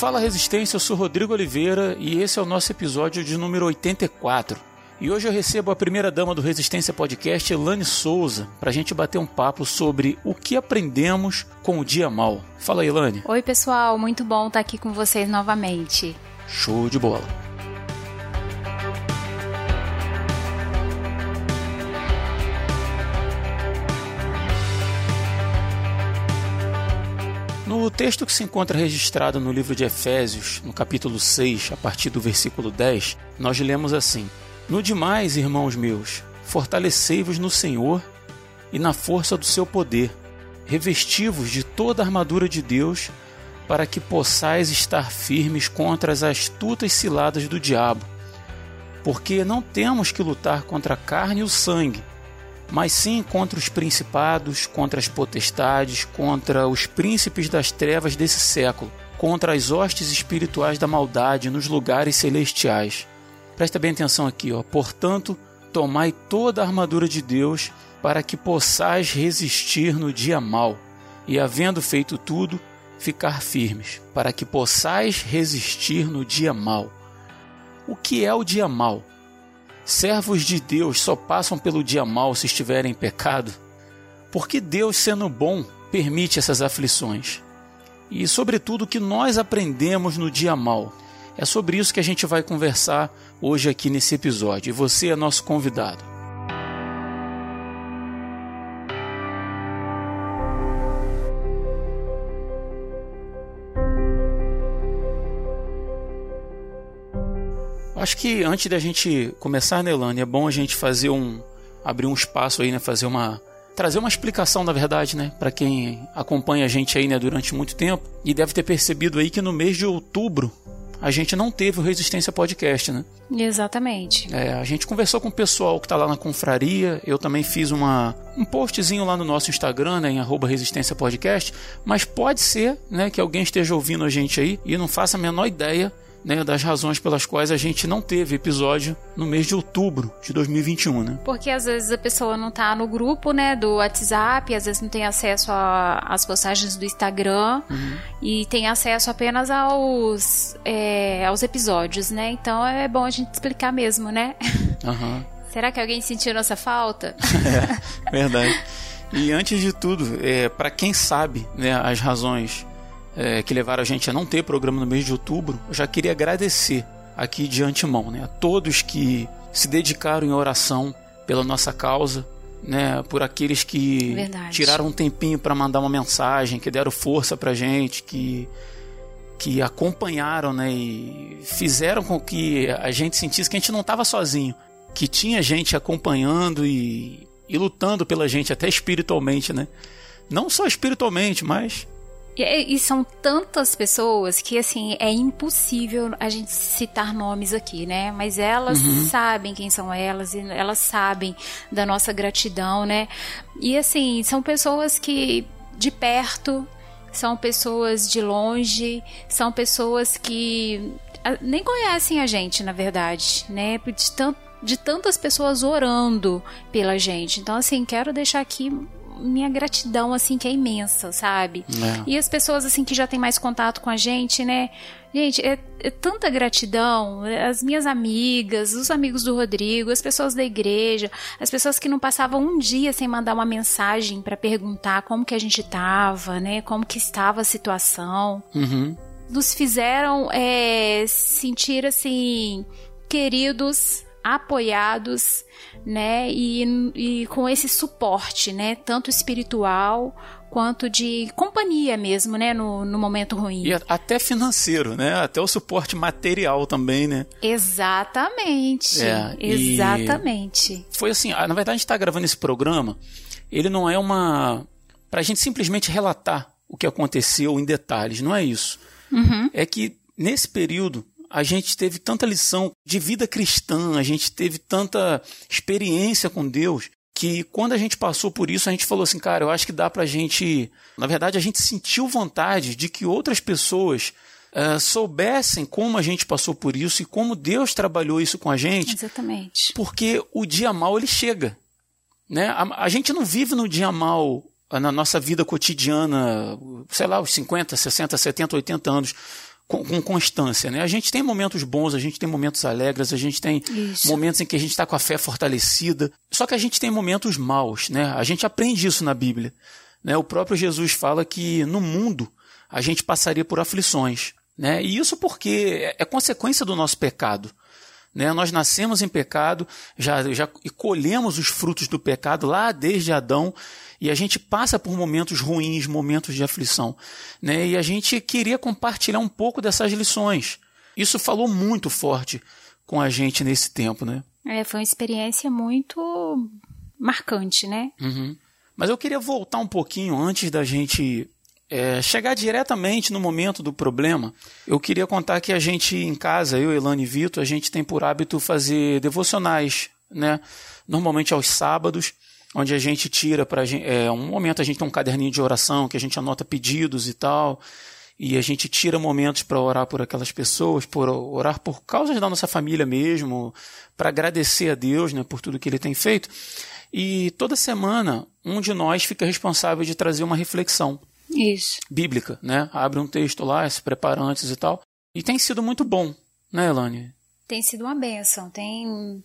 Fala Resistência, eu sou Rodrigo Oliveira e esse é o nosso episódio de número 84. E hoje eu recebo a primeira dama do Resistência Podcast, Elane Souza, para a gente bater um papo sobre o que aprendemos com o dia mal. Fala, Elane. Oi, pessoal, muito bom estar aqui com vocês novamente. Show de bola. No texto que se encontra registrado no livro de Efésios, no capítulo 6, a partir do versículo 10, nós lemos assim: No demais, irmãos meus, fortalecei-vos no Senhor e na força do seu poder. Revesti-vos de toda a armadura de Deus, para que possais estar firmes contra as astutas ciladas do diabo. Porque não temos que lutar contra a carne e o sangue, mas sim contra os principados, contra as potestades, contra os príncipes das trevas desse século, contra as hostes espirituais da maldade nos lugares celestiais. Presta bem atenção aqui, ó. Portanto, tomai toda a armadura de Deus para que possais resistir no dia mau, e havendo feito tudo, ficar firmes, para que possais resistir no dia mau. O que é o dia mau? Servos de Deus só passam pelo dia mal se estiverem em pecado? Porque Deus, sendo bom, permite essas aflições? E, sobretudo, o que nós aprendemos no dia mal? É sobre isso que a gente vai conversar hoje aqui nesse episódio. E você é nosso convidado. Acho que antes da gente começar, Nelane, é bom a gente fazer um. abrir um espaço aí, né? Fazer uma. trazer uma explicação, na verdade, né? Para quem acompanha a gente aí, né, durante muito tempo. E deve ter percebido aí que no mês de outubro a gente não teve o Resistência Podcast, né? Exatamente. É, a gente conversou com o pessoal que tá lá na confraria, eu também fiz uma, um postzinho lá no nosso Instagram, né, em arroba Resistência Podcast, mas pode ser, né, que alguém esteja ouvindo a gente aí e não faça a menor ideia né, das razões pelas quais a gente não teve episódio no mês de outubro de 2021, né? Porque às vezes a pessoa não tá no grupo, né, do WhatsApp, às vezes não tem acesso às postagens do Instagram uhum. e tem acesso apenas aos, é, aos episódios, né? Então é bom a gente explicar mesmo, né? Uhum. Será que alguém sentiu nossa falta? é, verdade. E antes de tudo, é, para quem sabe né, as razões é, que levaram a gente a não ter programa no mês de outubro, eu já queria agradecer aqui de antemão né, a todos que se dedicaram em oração pela nossa causa, né, por aqueles que Verdade. tiraram um tempinho para mandar uma mensagem, que deram força para gente, que que acompanharam, né, e fizeram com que a gente sentisse que a gente não estava sozinho, que tinha gente acompanhando e, e lutando pela gente até espiritualmente, né? Não só espiritualmente, mas e, e, são tantas pessoas que, assim, é impossível a gente citar nomes aqui, né? Mas elas uhum. sabem quem são elas e elas sabem da nossa gratidão, né? E, assim, são pessoas que, de perto, são pessoas de longe, são pessoas que nem conhecem a gente, na verdade, né? De, tant, de tantas pessoas orando pela gente. Então, assim, quero deixar aqui minha gratidão, assim, que é imensa, sabe? É. E as pessoas, assim, que já têm mais contato com a gente, né? Gente, é, é, tanta gratidão. As minhas amigas, os amigos do Rodrigo, as pessoas da igreja, as pessoas que não passavam um dia sem mandar uma mensagem para perguntar como que a gente tava, né? Como que estava a situação. Uhum. Nos fizeram é, sentir, assim, queridos, apoiados, né? E, e com esse suporte, né? Tanto espiritual quanto de companhia mesmo, né, no, no momento ruim. E até financeiro, né? Até o suporte material também, né? Exatamente. É, exatamente. Foi assim, na verdade a gente está gravando esse programa, ele não é uma para a gente simplesmente relatar o que aconteceu em detalhes, não é isso. Uhum. É que nesse período a gente teve tanta lição de vida cristã, a gente teve tanta experiência com Deus, que quando a gente passou por isso, a gente falou assim, cara, eu acho que dá pra gente. Na verdade, a gente sentiu vontade de que outras pessoas uh, soubessem como a gente passou por isso e como Deus trabalhou isso com a gente. Exatamente. Porque o dia mal ele chega. Né? A, a gente não vive no dia mal na nossa vida cotidiana, sei lá, os 50, 60, 70, 80 anos com, com, constância, né? A gente tem momentos bons, a gente tem momentos alegres, a gente tem isso. momentos em que a gente está com a fé fortalecida. Só que a gente tem momentos maus, né? A gente aprende isso na Bíblia. Né? O próprio Jesus fala que no mundo a gente passaria por aflições. Né? E isso porque é consequência do nosso pecado. Né? Nós nascemos em pecado, já, já e colhemos os frutos do pecado lá desde Adão, e a gente passa por momentos ruins, momentos de aflição. Né? E a gente queria compartilhar um pouco dessas lições. Isso falou muito forte com a gente nesse tempo, né? É, foi uma experiência muito marcante, né? Uhum. Mas eu queria voltar um pouquinho antes da gente é, chegar diretamente no momento do problema. Eu queria contar que a gente em casa, eu, Elane e Vitor, a gente tem por hábito fazer devocionais, né? Normalmente aos sábados, onde a gente tira para é, um momento a gente tem um caderninho de oração que a gente anota pedidos e tal. E a gente tira momentos para orar por aquelas pessoas, por orar por causas da nossa família mesmo, para agradecer a Deus, né, por tudo que Ele tem feito. E toda semana um de nós fica responsável de trazer uma reflexão. Isso. Bíblica, né? Abre um texto lá, se prepara antes e tal. E tem sido muito bom, né, Elane? Tem sido uma benção, tem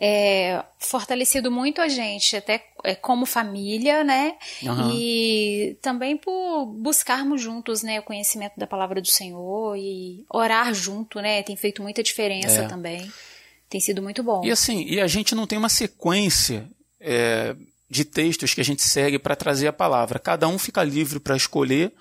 é, fortalecido muito a gente, até é, como família, né? Uhum. E também por buscarmos juntos, né, o conhecimento da palavra do Senhor e orar junto, né? Tem feito muita diferença é. também. Tem sido muito bom. E assim, e a gente não tem uma sequência é, de textos que a gente segue para trazer a palavra. Cada um fica livre para escolher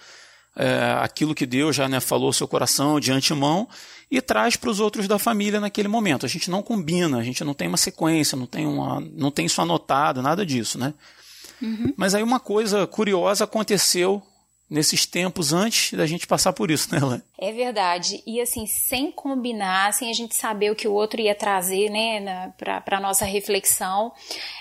é, aquilo que Deus já né, falou ao seu coração de antemão e traz para os outros da família naquele momento. A gente não combina, a gente não tem uma sequência, não tem, uma, não tem isso anotado, nada disso, né? Uhum. Mas aí uma coisa curiosa aconteceu nesses tempos antes da gente passar por isso, né, Elaine? É verdade. E assim, sem combinar, sem a gente saber o que o outro ia trazer, né, para nossa reflexão,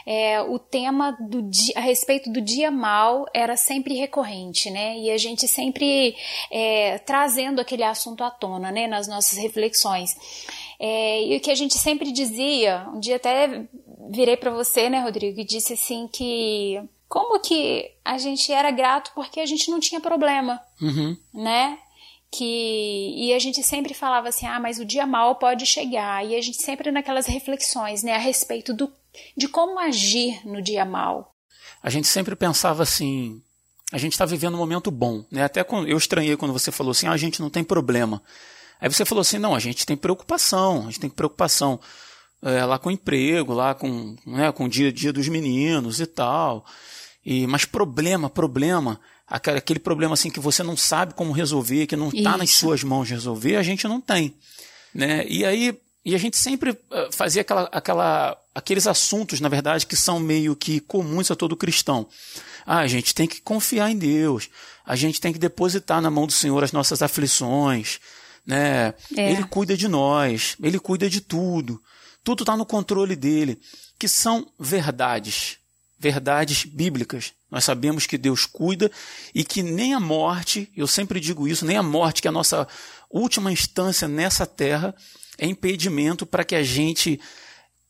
é, o tema do dia, a respeito do dia mal era sempre recorrente, né? E a gente sempre é, trazendo aquele assunto à tona, né, nas nossas reflexões. É, e o que a gente sempre dizia, um dia até virei para você, né, Rodrigo, e disse assim que como que a gente era grato porque a gente não tinha problema, uhum. né? Que, e a gente sempre falava assim, ah, mas o dia mal pode chegar. E a gente sempre naquelas reflexões, né, a respeito do, de como agir no dia mal. A gente sempre pensava assim, a gente está vivendo um momento bom, né? Até quando, eu estranhei quando você falou assim, ah, a gente não tem problema. Aí você falou assim, não, a gente tem preocupação, a gente tem preocupação é, lá com o emprego, lá com, né, com o dia a dia dos meninos e tal. E, mas problema, problema, aquele problema assim que você não sabe como resolver, que não está nas suas mãos resolver, a gente não tem. Né? E aí e a gente sempre eh, fazia aquela, aquela, aqueles assuntos, na verdade, que são meio que comuns a todo cristão. Ah, a gente tem que confiar em Deus, a gente tem que depositar na mão do Senhor as nossas aflições, né? É. Ele cuida de nós, ele cuida de tudo, tudo está no controle dele, que são verdades verdades bíblicas. Nós sabemos que Deus cuida e que nem a morte, eu sempre digo isso, nem a morte, que é a nossa última instância nessa terra, é impedimento para que a gente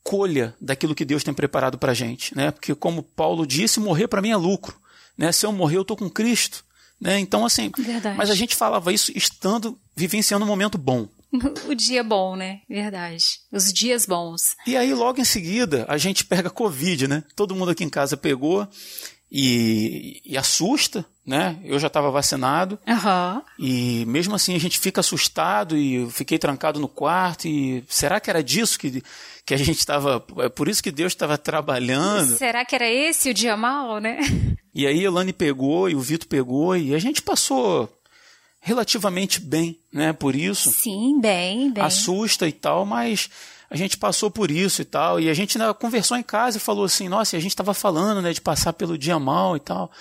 colha daquilo que Deus tem preparado para a gente. Né? Porque, como Paulo disse, morrer para mim é lucro. Né? Se eu morrer, eu estou com Cristo. Né? Então, assim, Verdade. mas a gente falava isso estando, vivenciando um momento bom. o dia bom, né? Verdade. Os dias bons. E aí, logo em seguida, a gente pega Covid, né? Todo mundo aqui em casa pegou e, e assusta, né? Eu já estava vacinado. Uhum. E mesmo assim a gente fica assustado e eu fiquei trancado no quarto. E será que era disso que, que a gente estava. É por isso que Deus estava trabalhando? Será que era esse o dia mal, né? E aí a Elane pegou e o Vitor pegou e a gente passou relativamente bem, né? Por isso. Sim, bem, bem. Assusta e tal, mas a gente passou por isso e tal. E a gente conversou em casa e falou assim: nossa, a gente estava falando, né, de passar pelo dia mal e tal.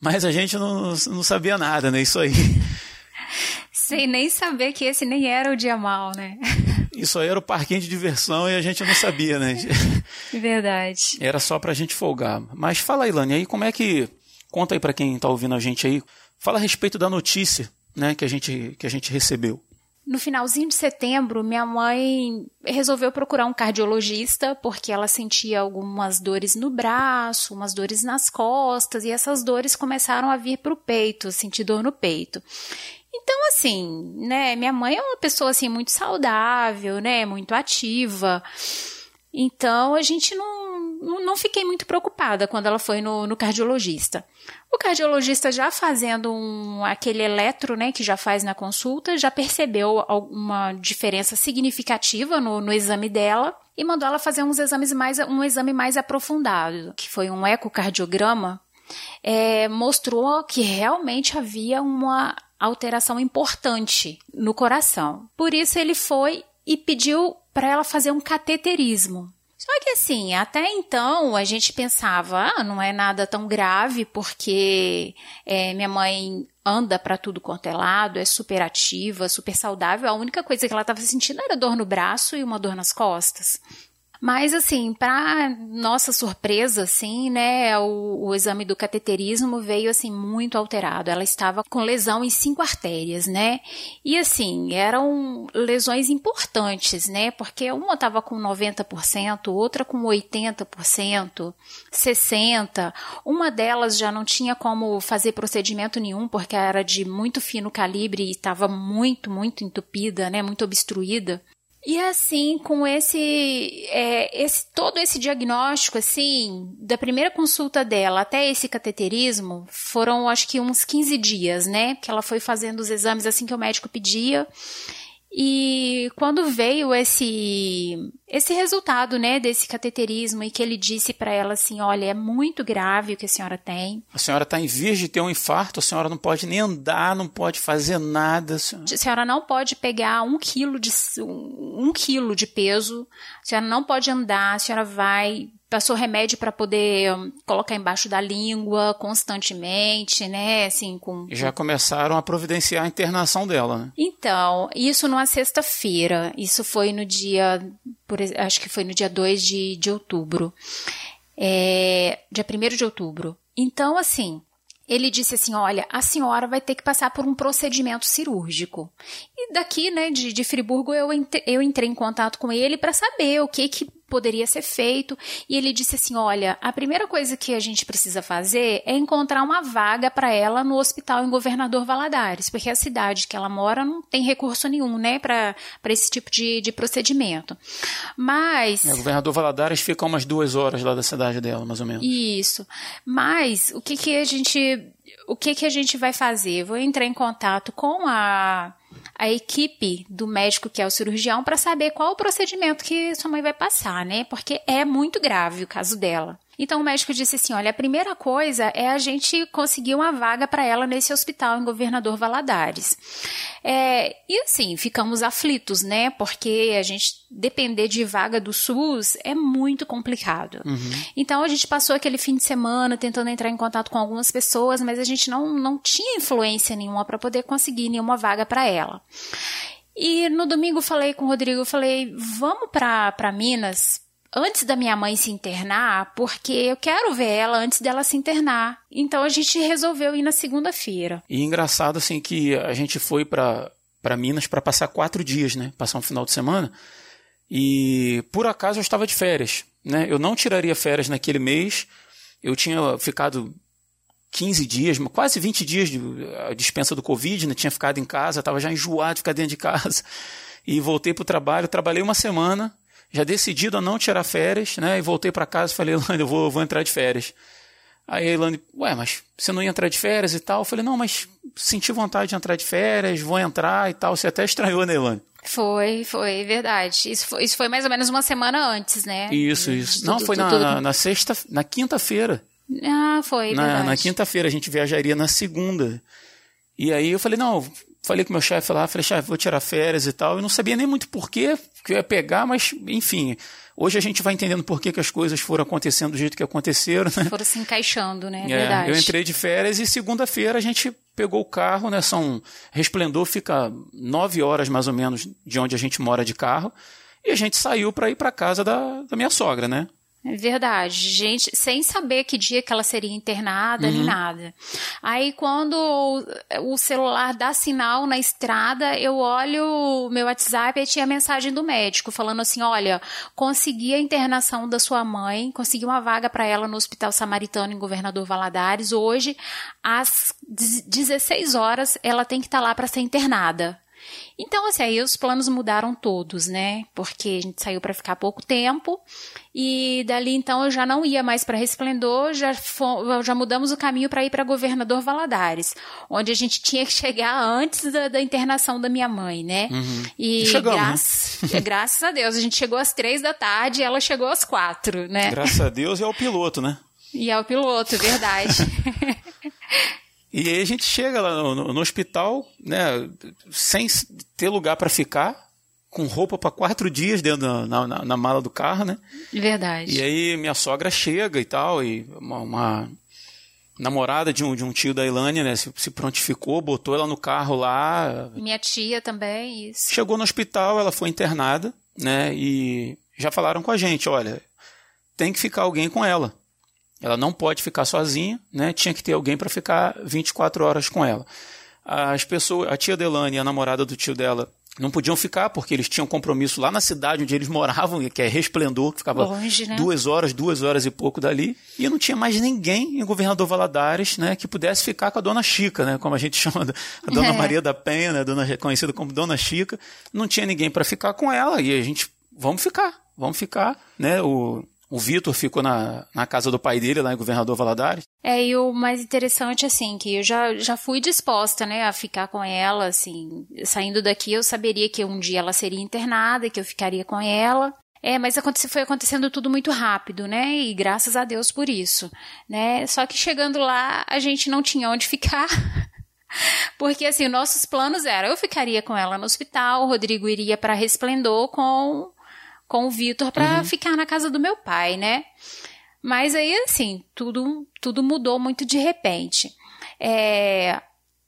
Mas a gente não, não sabia nada, né? Isso aí. Sem nem saber que esse nem era o dia mal, né? Isso aí era o parquinho de diversão e a gente não sabia, né? Verdade. Era só pra gente folgar. Mas fala aí, Lani, aí como é que. Conta aí pra quem tá ouvindo a gente aí. Fala a respeito da notícia né, que, a gente, que a gente recebeu. No finalzinho de setembro, minha mãe resolveu procurar um cardiologista porque ela sentia algumas dores no braço, umas dores nas costas e essas dores começaram a vir para o peito, sentir dor no peito. Então, assim, né, minha mãe é uma pessoa assim muito saudável, né, muito ativa. Então, a gente não, não, fiquei muito preocupada quando ela foi no, no cardiologista. O cardiologista já fazendo um, aquele eletro, né, que já faz na consulta, já percebeu uma diferença significativa no, no exame dela e mandou ela fazer uns exames mais, um exame mais aprofundado, que foi um ecocardiograma. É, mostrou que realmente havia uma alteração importante no coração. Por isso ele foi e pediu para ela fazer um cateterismo. Só que assim, até então a gente pensava, ah, não é nada tão grave, porque é, minha mãe anda para tudo quanto é lado, é super ativa, super saudável. A única coisa que ela estava sentindo era dor no braço e uma dor nas costas. Mas, assim, para nossa surpresa, assim, né, o, o, exame do cateterismo veio, assim, muito alterado. Ela estava com lesão em cinco artérias, né? E, assim, eram lesões importantes, né? Porque uma estava com 90%, outra com 80%, 60%. Uma delas já não tinha como fazer procedimento nenhum, porque era de muito fino calibre e estava muito, muito entupida, né? Muito obstruída. E assim, com esse, é, esse todo esse diagnóstico, assim, da primeira consulta dela até esse cateterismo, foram acho que uns 15 dias, né? Que ela foi fazendo os exames assim que o médico pedia. E quando veio esse esse resultado, né, desse cateterismo e que ele disse para ela assim, olha, é muito grave o que a senhora tem. A senhora está em vias de ter um infarto, a senhora não pode nem andar, não pode fazer nada. A senhora, a senhora não pode pegar um quilo de um quilo de peso, a senhora não pode andar, a senhora vai passou remédio para poder hum, colocar embaixo da língua constantemente, né? Assim, com. Já começaram a providenciar a internação dela, né? Então, isso numa sexta-feira. Isso foi no dia. Por, acho que foi no dia 2 de, de outubro. É, dia 1 de outubro. Então, assim, ele disse assim: Olha, a senhora vai ter que passar por um procedimento cirúrgico. E daqui, né, de, de Friburgo, eu, eu entrei em contato com ele para saber o que, que poderia ser feito. E ele disse assim: Olha, a primeira coisa que a gente precisa fazer é encontrar uma vaga para ela no hospital em Governador Valadares, porque a cidade que ela mora não tem recurso nenhum, né, para esse tipo de, de procedimento. Mas. É, Governador Valadares fica umas duas horas lá da cidade dela, mais ou menos. Isso. Mas o que, que a gente. O que, que a gente vai fazer? Vou entrar em contato com a a equipe do médico que é o cirurgião para saber qual o procedimento que sua mãe vai passar, né? Porque é muito grave o caso dela. Então o médico disse assim: olha, a primeira coisa é a gente conseguir uma vaga para ela nesse hospital em Governador Valadares. É, e assim, ficamos aflitos, né? Porque a gente depender de vaga do SUS é muito complicado. Uhum. Então a gente passou aquele fim de semana tentando entrar em contato com algumas pessoas, mas a gente não, não tinha influência nenhuma para poder conseguir nenhuma vaga para ela. E no domingo falei com o Rodrigo, falei, vamos para Minas antes da minha mãe se internar, porque eu quero ver ela antes dela se internar. Então a gente resolveu ir na segunda-feira. E engraçado assim que a gente foi para para Minas para passar quatro dias, né? Passar um final de semana. E por acaso eu estava de férias, né? Eu não tiraria férias naquele mês. Eu tinha ficado 15 dias, quase 20 dias de dispensa do Covid, né? Tinha ficado em casa, estava já enjoado de ficar dentro de casa. E voltei para o trabalho, trabalhei uma semana já decidido a não tirar férias, né? E voltei para casa e falei, Elane, eu vou, vou entrar de férias. Aí a Elane, ué, mas você não ia entrar de férias e tal? Eu falei, não, mas senti vontade de entrar de férias, vou entrar e tal. Você até estranhou, né, Elane? Foi, foi, verdade. Isso foi, isso foi mais ou menos uma semana antes, né? Isso, isso. Não, foi na, na, na sexta, na quinta-feira. Ah, foi, na, verdade. Na quinta-feira, a gente viajaria na segunda. E aí eu falei, não, falei com meu chefe lá, falei, chefe, vou tirar férias e tal. Eu não sabia nem muito porquê que eu ia pegar, mas enfim. Hoje a gente vai entendendo por que, que as coisas foram acontecendo do jeito que aconteceram, né? Foram se encaixando, né? É, verdade. Eu entrei de férias e segunda-feira a gente pegou o carro, né? São Resplendor fica nove horas mais ou menos de onde a gente mora de carro e a gente saiu para ir para casa da, da minha sogra, né? Verdade, gente, sem saber que dia que ela seria internada, uhum. nem nada. Aí quando o celular dá sinal na estrada, eu olho o meu WhatsApp e tinha mensagem do médico falando assim: olha, consegui a internação da sua mãe, consegui uma vaga para ela no Hospital Samaritano em Governador Valadares. Hoje, às 16 horas, ela tem que estar tá lá para ser internada. Então, assim, aí os planos mudaram todos, né? Porque a gente saiu para ficar pouco tempo e dali então eu já não ia mais para Resplendor, já, já mudamos o caminho para ir para Governador Valadares, onde a gente tinha que chegar antes da, da internação da minha mãe, né? Uhum. E, e chegamos, né? graças a Deus, a gente chegou às três da tarde e ela chegou às quatro, né? Graças a Deus e ao piloto, né? E ao piloto, verdade. E aí a gente chega lá no, no, no hospital, né, sem ter lugar para ficar, com roupa para quatro dias dentro na, na, na, mala do carro, né? Verdade. E aí minha sogra chega e tal, e uma, uma namorada de um, de um tio da Ilânia, né, se, se, prontificou, botou ela no carro lá. Minha tia também, isso. Chegou no hospital, ela foi internada, né, e já falaram com a gente, olha, tem que ficar alguém com ela. Ela não pode ficar sozinha, né? Tinha que ter alguém para ficar 24 horas com ela. As pessoas, a tia Delane e a namorada do tio dela não podiam ficar porque eles tinham compromisso lá na cidade onde eles moravam, que é Resplendor, que ficava Longe, né? duas horas, duas horas e pouco dali, e não tinha mais ninguém em Governador Valadares, né, que pudesse ficar com a Dona Chica, né, como a gente chama a Dona é. Maria da Penha, né, dona, conhecida como Dona Chica, não tinha ninguém para ficar com ela e a gente vamos ficar, vamos ficar, né, o o Vitor ficou na, na casa do pai dele, lá em Governador Valadares. É, e o mais interessante, assim, que eu já, já fui disposta, né, a ficar com ela, assim, saindo daqui eu saberia que um dia ela seria internada, que eu ficaria com ela. É, mas foi acontecendo tudo muito rápido, né? E graças a Deus por isso, né? Só que chegando lá, a gente não tinha onde ficar. Porque assim, nossos planos eram, eu ficaria com ela no hospital, o Rodrigo iria para Resplendor com com o Vitor para uhum. ficar na casa do meu pai, né? Mas aí, assim, tudo, tudo mudou muito de repente. É,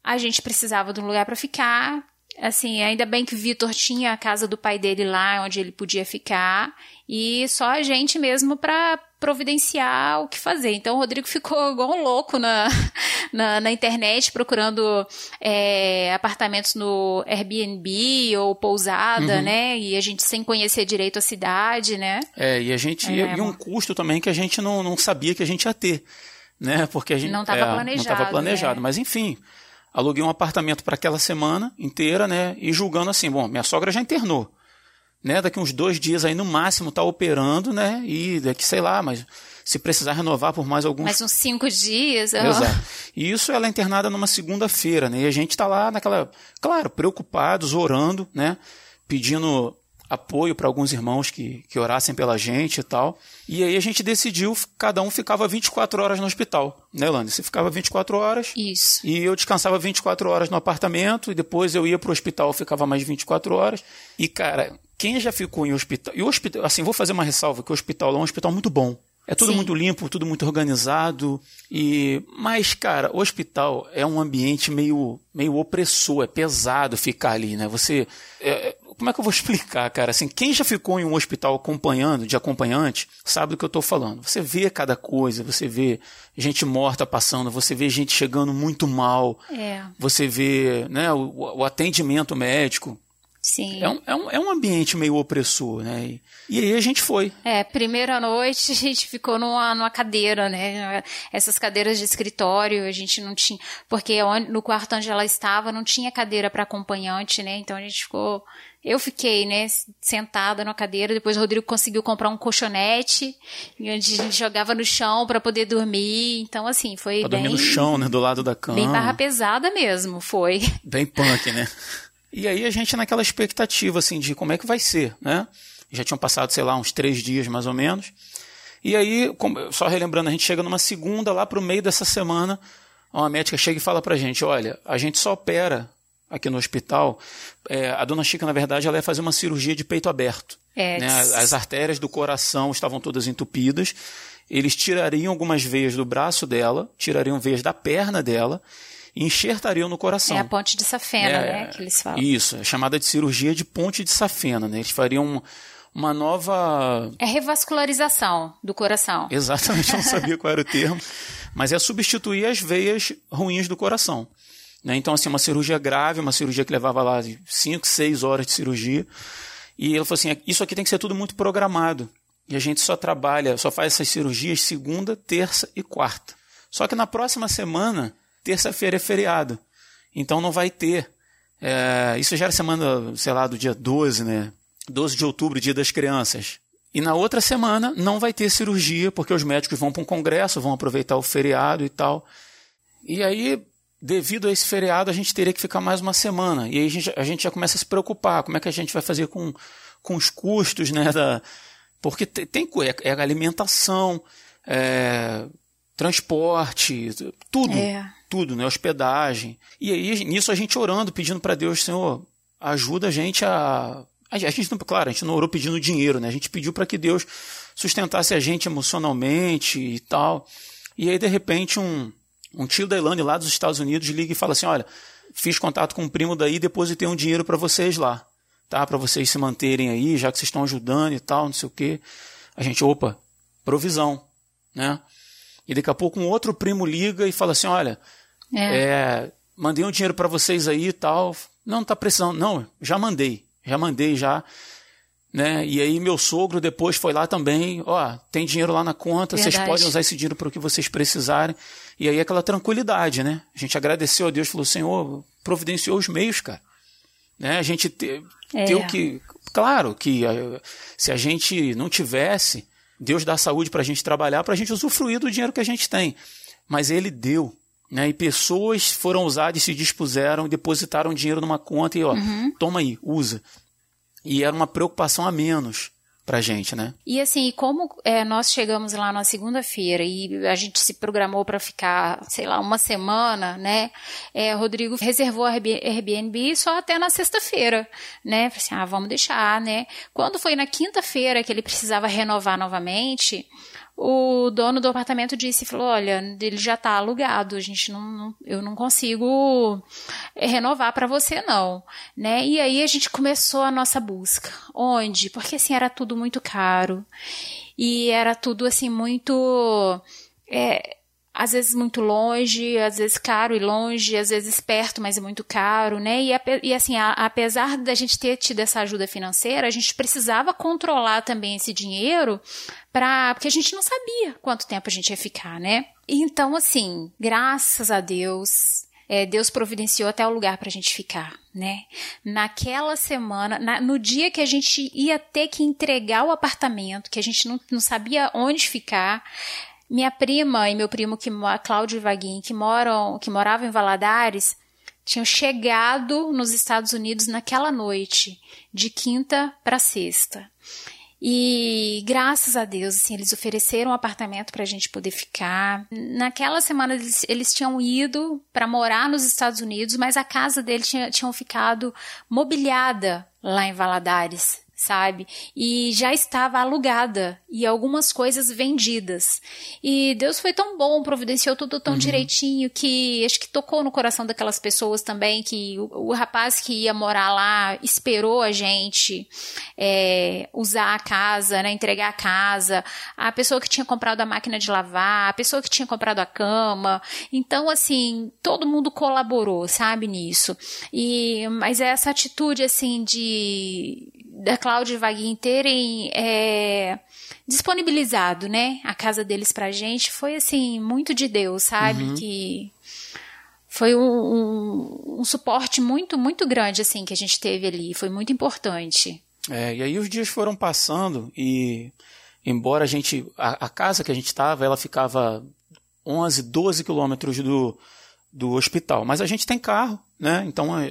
a gente precisava de um lugar para ficar. Assim, ainda bem que o Vitor tinha a casa do pai dele lá, onde ele podia ficar, e só a gente mesmo para providenciar o que fazer. Então o Rodrigo ficou igual um louco na, na, na internet procurando é, apartamentos no Airbnb ou pousada, uhum. né? E a gente sem conhecer direito a cidade, né? É, e a gente. É, e um custo também que a gente não, não sabia que a gente ia ter. Né? Porque a gente. Não estava é, planejado. Não estava planejado. É. Mas enfim. Aluguei um apartamento para aquela semana inteira, né? E julgando assim, bom, minha sogra já internou né? Daqui uns dois dias aí no máximo tá operando, né? E daqui, sei lá, mas se precisar renovar por mais alguns... Mais uns cinco dias. Oh. Exato. E isso ela é internada numa segunda-feira, né? E a gente tá lá naquela, claro, preocupados, orando, né? Pedindo apoio para alguns irmãos que, que orassem pela gente e tal. E aí a gente decidiu, cada um ficava 24 horas no hospital, né, Lani? Você ficava 24 horas. Isso. E eu descansava 24 horas no apartamento, e depois eu ia para o hospital, ficava mais 24 horas. E, cara, quem já ficou em hospital. E o hospital, assim, vou fazer uma ressalva: que o hospital é um hospital muito bom. É tudo Sim. muito limpo, tudo muito organizado. e Mas, cara, o hospital é um ambiente meio, meio opressor, é pesado ficar ali, né? Você. É, é como é que eu vou explicar, cara? Assim, quem já ficou em um hospital acompanhando, de acompanhante, sabe do que eu estou falando. Você vê cada coisa, você vê gente morta passando, você vê gente chegando muito mal, é. você vê né, o, o atendimento médico. Sim. É um, é um, é um ambiente meio opressor, né? E, e, aí a gente foi. É, primeira noite a gente ficou numa, numa cadeira, né? Essas cadeiras de escritório a gente não tinha. Porque no quarto onde ela estava não tinha cadeira para acompanhante, né? Então a gente ficou. Eu fiquei, né, sentada na cadeira. Depois o Rodrigo conseguiu comprar um colchonete, onde a gente jogava no chão para poder dormir. Então, assim, foi pra bem. dormir no chão, né? Do lado da cama. Bem barra pesada mesmo, foi. Bem punk, né? E aí a gente naquela expectativa, assim, de como é que vai ser, né? Já tinham passado, sei lá, uns três dias mais ou menos. E aí, só relembrando, a gente chega numa segunda, lá para o meio dessa semana, uma médica chega e fala para a gente, olha, a gente só opera aqui no hospital. É, a dona Chica, na verdade, ela ia fazer uma cirurgia de peito aberto. É. Né? As artérias do coração estavam todas entupidas. Eles tirariam algumas veias do braço dela, tirariam veias da perna dela enxertariam no coração. É a ponte de safena, é, né, que eles falam. Isso, é chamada de cirurgia de ponte de safena, né? Eles fariam uma nova. É revascularização do coração. Exatamente, eu não sabia qual era o termo. Mas é substituir as veias ruins do coração. Né? Então, assim, uma cirurgia grave, uma cirurgia que levava lá 5, 6 horas de cirurgia. E ele falou assim: isso aqui tem que ser tudo muito programado. E a gente só trabalha, só faz essas cirurgias segunda, terça e quarta. Só que na próxima semana, terça-feira é feriado. Então não vai ter. É, isso já era semana, sei lá, do dia 12, né? 12 de outubro, dia das crianças. E na outra semana não vai ter cirurgia, porque os médicos vão para um congresso, vão aproveitar o feriado e tal. E aí, devido a esse feriado, a gente teria que ficar mais uma semana. E aí a gente, a gente já começa a se preocupar. Como é que a gente vai fazer com, com os custos, né? Da, porque tem, tem é, é alimentação, é, transporte, tudo. É. Tudo, né? Hospedagem. E aí, nisso a gente orando, pedindo para Deus, Senhor, ajuda a gente a a gente, claro, a gente não orou pedindo dinheiro, né? A gente pediu para que Deus sustentasse a gente emocionalmente e tal. E aí, de repente, um, um tio da Ilane lá dos Estados Unidos liga e fala assim: Olha, fiz contato com um primo daí, depositei um dinheiro para vocês lá, tá? Para vocês se manterem aí, já que vocês estão ajudando e tal, não sei o quê. A gente, opa, provisão, né? E daqui a pouco um outro primo liga e fala assim: Olha, é. É, mandei um dinheiro para vocês aí e tal. Não, não tá precisando. Não, já mandei já mandei já. Né? E aí meu sogro depois foi lá também, ó, tem dinheiro lá na conta, Verdade. vocês podem usar esse dinheiro para o que vocês precisarem. E aí aquela tranquilidade, né? A gente agradeceu a Deus, falou, Senhor, providenciou os meios, cara. Né? A gente te, é. teu que, claro que eh, se a gente não tivesse, Deus dá saúde para a gente trabalhar, para a gente usufruir do dinheiro que a gente tem. Mas Ele deu, né? E pessoas foram usadas e se dispuseram, depositaram dinheiro numa conta e, ó, uhum. toma aí, usa. E era uma preocupação a menos pra gente, né? E assim, como é, nós chegamos lá na segunda-feira e a gente se programou para ficar, sei lá, uma semana, né? É, Rodrigo reservou a Airbnb só até na sexta-feira, né? Falei assim, ah, vamos deixar, né? Quando foi na quinta-feira que ele precisava renovar novamente, o dono do apartamento disse, falou, olha, ele já está alugado, a gente não, não, eu não consigo renovar para você não, né? E aí a gente começou a nossa busca. Onde? Porque assim era tudo muito caro e era tudo assim muito é, às vezes muito longe, às vezes caro e longe, às vezes perto, mas é muito caro, né? E, e assim, a, apesar da gente ter tido essa ajuda financeira, a gente precisava controlar também esse dinheiro para porque a gente não sabia quanto tempo a gente ia ficar, né? Então, assim, graças a Deus, é, Deus providenciou até o lugar para a gente ficar, né? Naquela semana, na, no dia que a gente ia ter que entregar o apartamento, que a gente não, não sabia onde ficar, minha prima e meu primo, que Cláudio e Vaguinho, que moram, que moravam em Valadares, tinham chegado nos Estados Unidos naquela noite, de quinta para sexta. E graças a Deus, assim, eles ofereceram um apartamento para a gente poder ficar. Naquela semana eles, eles tinham ido para morar nos Estados Unidos, mas a casa deles tinha, tinham ficado mobiliada lá em Valadares sabe? E já estava alugada e algumas coisas vendidas. E Deus foi tão bom, providenciou tudo tão uhum. direitinho que acho que tocou no coração daquelas pessoas também que o, o rapaz que ia morar lá esperou a gente é, usar a casa, né, entregar a casa, a pessoa que tinha comprado a máquina de lavar, a pessoa que tinha comprado a cama. Então, assim, todo mundo colaborou, sabe, nisso. E, mas essa atitude, assim, de da Cláudia e Vaguinho terem é, disponibilizado, né, a casa deles pra gente, foi assim, muito de Deus, sabe? Uhum. Que foi um, um, um, suporte muito, muito grande, assim, que a gente teve ali, foi muito importante. É, e aí os dias foram passando e, embora a gente, a, a casa que a gente estava, ela ficava 11, 12 quilômetros do, do hospital, mas a gente tem carro, né, então a,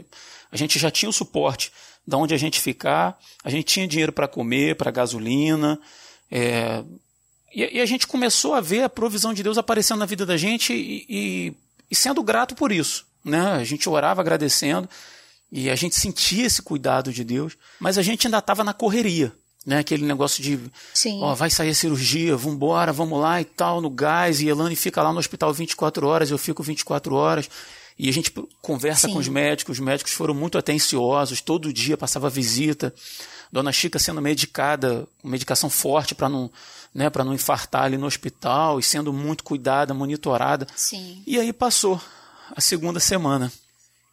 a gente já tinha o suporte da onde a gente ficar, a gente tinha dinheiro para comer, para gasolina, é, e, e, a gente começou a ver a provisão de Deus aparecendo na vida da gente e, e, e sendo grato por isso. Né? A gente orava agradecendo e a gente sentia esse cuidado de Deus, mas a gente ainda estava na correria. Né, aquele negócio de, Sim. ó, vai sair a cirurgia, vambora, vamos lá e tal, no gás, e Elane fica lá no hospital 24 horas, eu fico 24 horas. E a gente conversa Sim. com os médicos, os médicos foram muito atenciosos, todo dia passava visita. Dona Chica sendo medicada, medicação forte para não, né, para não infartar ali no hospital e sendo muito cuidada, monitorada. Sim. E aí passou a segunda semana.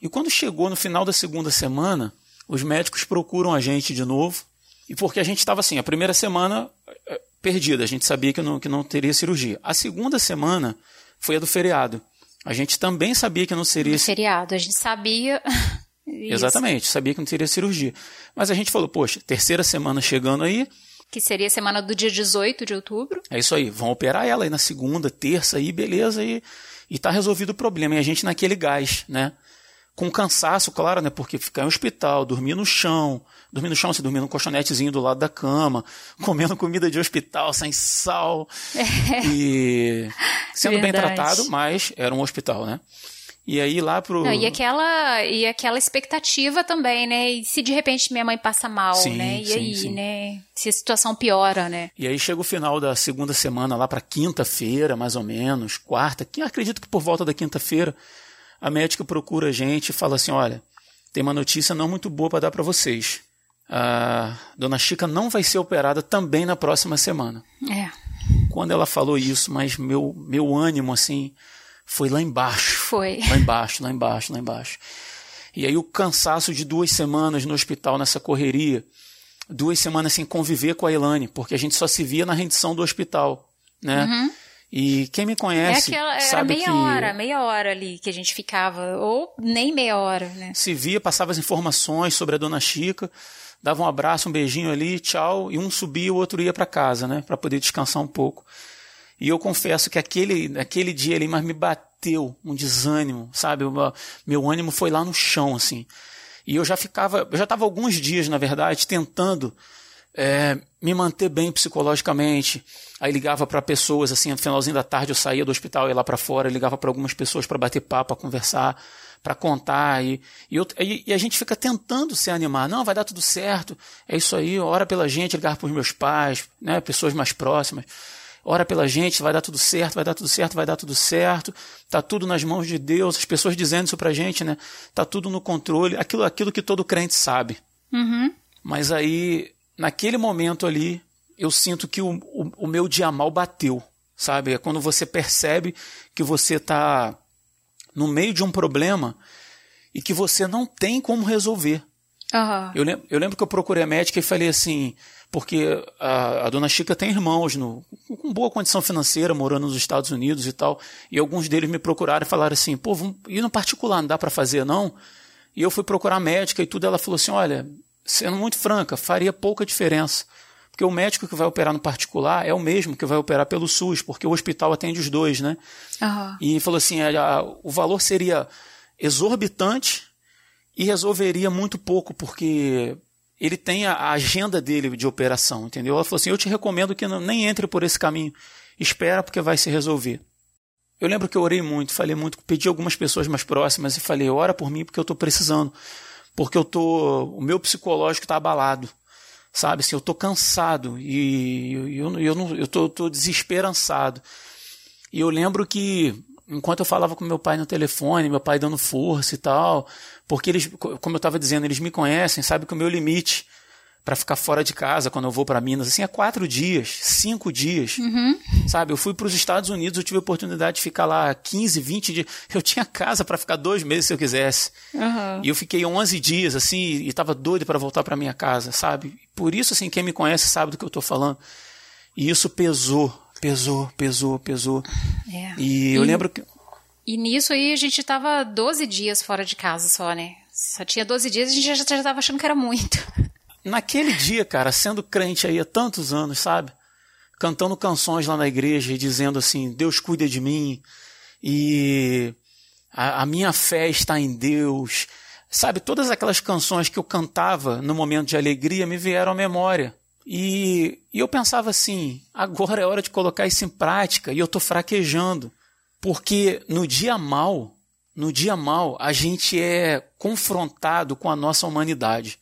E quando chegou no final da segunda semana, os médicos procuram a gente de novo. E porque a gente estava assim, a primeira semana eh, perdida, a gente sabia que não, que não teria cirurgia. A segunda semana foi a do feriado. A gente também sabia que não seria. Feriado, a gente sabia. Exatamente, sabia que não teria cirurgia. Mas a gente falou, poxa, terceira semana chegando aí. Que seria a semana do dia 18 de outubro. É isso aí, vão operar ela aí na segunda, terça aí, beleza, e, e tá resolvido o problema. E a gente naquele gás, né? com cansaço, claro, né? Porque ficar em hospital, dormir no chão, dormir no chão, se dormir num colchonetezinho do lado da cama, comendo comida de hospital sem sal é. e sendo Verdade. bem tratado, mas era um hospital, né? E aí lá pro. Não, e aquela e aquela expectativa também, né? E se de repente minha mãe passa mal, sim, né? E sim, aí, sim. né? Se a situação piora, né? E aí chega o final da segunda semana lá para quinta-feira, mais ou menos, quarta, que acredito que por volta da quinta-feira, a médica procura a gente e fala assim: olha, tem uma notícia não muito boa para dar para vocês. A dona Chica não vai ser operada também na próxima semana. É. Quando ela falou isso, mas meu, meu ânimo, assim, foi lá embaixo. Foi. Lá embaixo, lá embaixo, lá embaixo. E aí o cansaço de duas semanas no hospital, nessa correria, duas semanas sem conviver com a Elane, porque a gente só se via na rendição do hospital, né? Uhum. E quem me conhece. É aquela, sabe meia que hora, meia hora ali que a gente ficava, ou nem meia hora, né? Se via, passava as informações sobre a dona Chica, dava um abraço, um beijinho ali, tchau, e um subia, o outro ia para casa, né? Para poder descansar um pouco. E eu confesso que aquele, aquele dia ali, mas me bateu um desânimo, sabe? Meu ânimo foi lá no chão, assim. E eu já ficava, eu já estava alguns dias, na verdade, tentando é, me manter bem psicologicamente. Aí ligava para pessoas, assim, no finalzinho da tarde eu saía do hospital, ia lá para fora, ligava para algumas pessoas para bater papo, para conversar, para contar. E, e, eu, e, a gente fica tentando se animar. Não, vai dar tudo certo, é isso aí, ora pela gente, ligar para os meus pais, né, pessoas mais próximas. Ora pela gente, vai dar tudo certo, vai dar tudo certo, vai dar tudo certo. Tá tudo nas mãos de Deus. As pessoas dizendo isso pra gente, né? Tá tudo no controle. Aquilo, aquilo que todo crente sabe. Uhum. Mas aí naquele momento ali, eu sinto que o, o, o meu dia mal bateu, sabe? É quando você percebe que você está no meio de um problema e que você não tem como resolver. Uhum. Eu, lembro, eu lembro que eu procurei a médica e falei assim, porque a, a, dona Chica tem irmãos no, com boa condição financeira, morando nos Estados Unidos e tal, e alguns deles me procuraram e falaram assim, pô, vamos ir no particular, não dá para fazer não? E eu fui procurar a médica e tudo, ela falou assim, olha, sendo muito franca, faria pouca diferença. Porque o médico que vai operar no particular é o mesmo que vai operar pelo SUS, porque o hospital atende os dois, né? Uhum. E falou assim: a, o valor seria exorbitante e resolveria muito pouco, porque ele tem a agenda dele de operação, entendeu? Ela falou assim: eu te recomendo que não, nem entre por esse caminho, espera porque vai se resolver. Eu lembro que eu orei muito, falei muito, pedi algumas pessoas mais próximas e falei: ora por mim porque eu estou precisando porque eu tô, o meu psicológico está abalado, sabe? Assim, eu tô cansado e eu, eu, eu, não, eu tô, tô desesperançado. E eu lembro que enquanto eu falava com meu pai no telefone, meu pai dando força e tal, porque eles, como eu estava dizendo, eles me conhecem, sabe que o meu limite para ficar fora de casa quando eu vou para Minas, assim, é quatro dias, cinco dias, uhum. sabe? Eu fui para os Estados Unidos, eu tive a oportunidade de ficar lá 15, 20 dias. Eu tinha casa para ficar dois meses se eu quisesse. Uhum. E eu fiquei 11 dias, assim, e estava doido para voltar para minha casa, sabe? Por isso, assim, quem me conhece sabe do que eu estou falando. E isso pesou, pesou, pesou, pesou. É. E eu e, lembro que... E nisso aí a gente estava 12 dias fora de casa só, né? Só tinha 12 dias e a gente já estava achando que era muito. naquele dia, cara, sendo crente aí há tantos anos, sabe? Cantando canções lá na igreja e dizendo assim: Deus cuida de mim e a, a minha fé está em Deus. Sabe, todas aquelas canções que eu cantava no momento de alegria me vieram à memória. E, e eu pensava assim: agora é hora de colocar isso em prática e eu estou fraquejando. Porque no dia mal, no dia mal, a gente é confrontado com a nossa humanidade.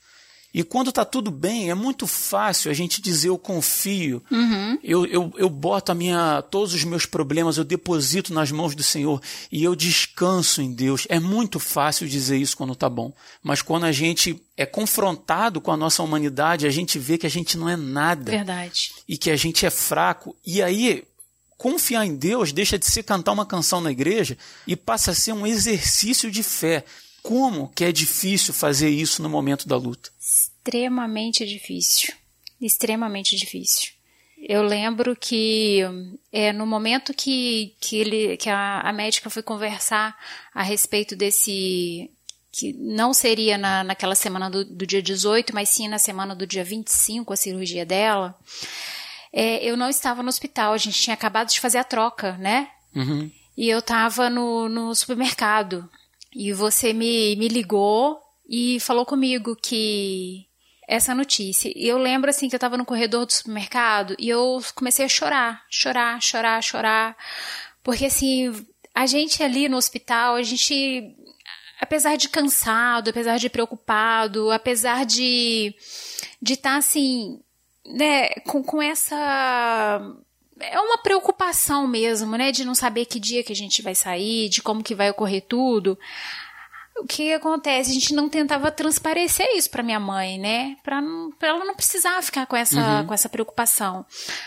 E quando está tudo bem, é muito fácil a gente dizer eu confio, uhum. eu, eu, eu boto a minha, todos os meus problemas, eu deposito nas mãos do Senhor e eu descanso em Deus. É muito fácil dizer isso quando está bom. Mas quando a gente é confrontado com a nossa humanidade, a gente vê que a gente não é nada. Verdade. E que a gente é fraco. E aí, confiar em Deus deixa de ser cantar uma canção na igreja e passa a ser um exercício de fé. Como que é difícil fazer isso no momento da luta? Extremamente difícil. Extremamente difícil. Eu lembro que é, no momento que, que, ele, que a, a médica foi conversar a respeito desse. que não seria na, naquela semana do, do dia 18, mas sim na semana do dia 25, a cirurgia dela. É, eu não estava no hospital, a gente tinha acabado de fazer a troca, né? Uhum. E eu estava no, no supermercado. E você me, me ligou e falou comigo que essa notícia. E eu lembro assim que eu estava no corredor do supermercado e eu comecei a chorar, chorar, chorar, chorar. Porque assim, a gente ali no hospital, a gente apesar de cansado, apesar de preocupado, apesar de de estar tá, assim, né, com, com essa é uma preocupação mesmo, né, de não saber que dia que a gente vai sair, de como que vai ocorrer tudo. O que acontece? A gente não tentava transparecer isso para minha mãe, né? Para ela não precisar ficar com essa, uhum. com essa preocupação.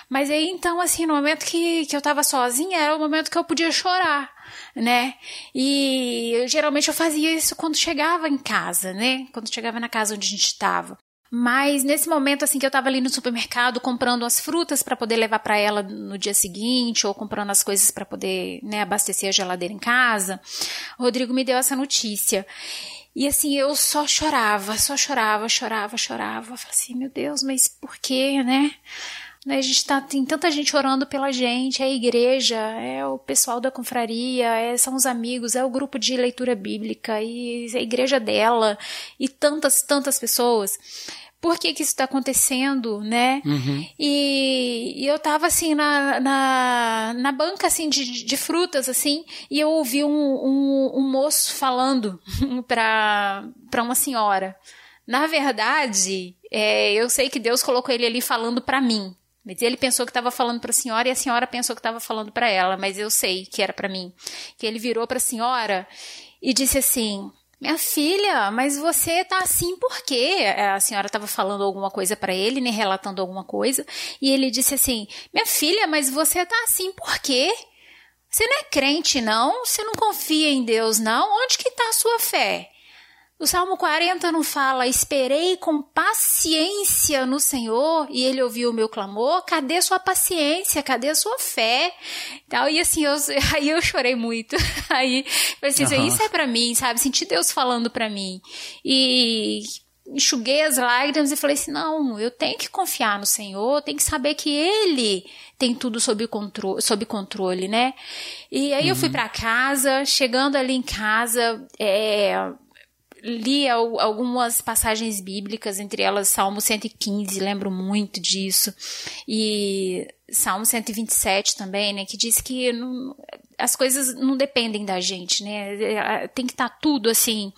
Mas aí, então, assim, no momento que, que eu tava sozinha, era o momento que eu podia chorar, né? E geralmente eu fazia isso quando chegava em casa, né? Quando chegava na casa onde a gente estava. Mas nesse momento assim que eu estava ali no supermercado comprando as frutas para poder levar para ela no dia seguinte ou comprando as coisas para poder, né, abastecer a geladeira em casa, o Rodrigo me deu essa notícia. E assim, eu só chorava, só chorava, chorava, chorava. Falei assim, meu Deus, mas por quê, né? Né, a gente tá, tem tanta gente orando pela gente, é a igreja, é o pessoal da confraria, é, são os amigos, é o grupo de leitura bíblica, e é a igreja dela, e tantas, tantas pessoas. Por que, que isso está acontecendo, né? Uhum. E, e, eu tava assim na, na, na banca assim de, de frutas assim e eu ouvi um, um, um moço falando para uma senhora. Na verdade, é, eu sei que Deus colocou ele ali falando para mim, mas ele pensou que estava falando para a senhora e a senhora pensou que estava falando para ela, mas eu sei que era para mim. Que ele virou para a senhora e disse assim: minha filha, mas você tá assim por quê? A senhora estava falando alguma coisa para ele, nem né, relatando alguma coisa, e ele disse assim: Minha filha, mas você tá assim por quê? Você não é crente, não? Você não confia em Deus, não? Onde que está a sua fé? O Salmo 40 não fala, esperei com paciência no Senhor e ele ouviu o meu clamor. Cadê sua paciência? Cadê sua fé? Tal, e assim, eu, aí eu chorei muito. Aí, eu assim, uhum. isso é para mim, sabe? Senti Deus falando para mim. E enxuguei as lágrimas e falei assim: não, eu tenho que confiar no Senhor, tenho que saber que Ele tem tudo sob controle, sob controle né? E aí uhum. eu fui uhum. para casa, chegando ali em casa, é, li algumas passagens bíblicas, entre elas Salmo 115, lembro muito disso, e Salmo 127 também, né, que diz que não, as coisas não dependem da gente, né, tem que estar tá tudo assim,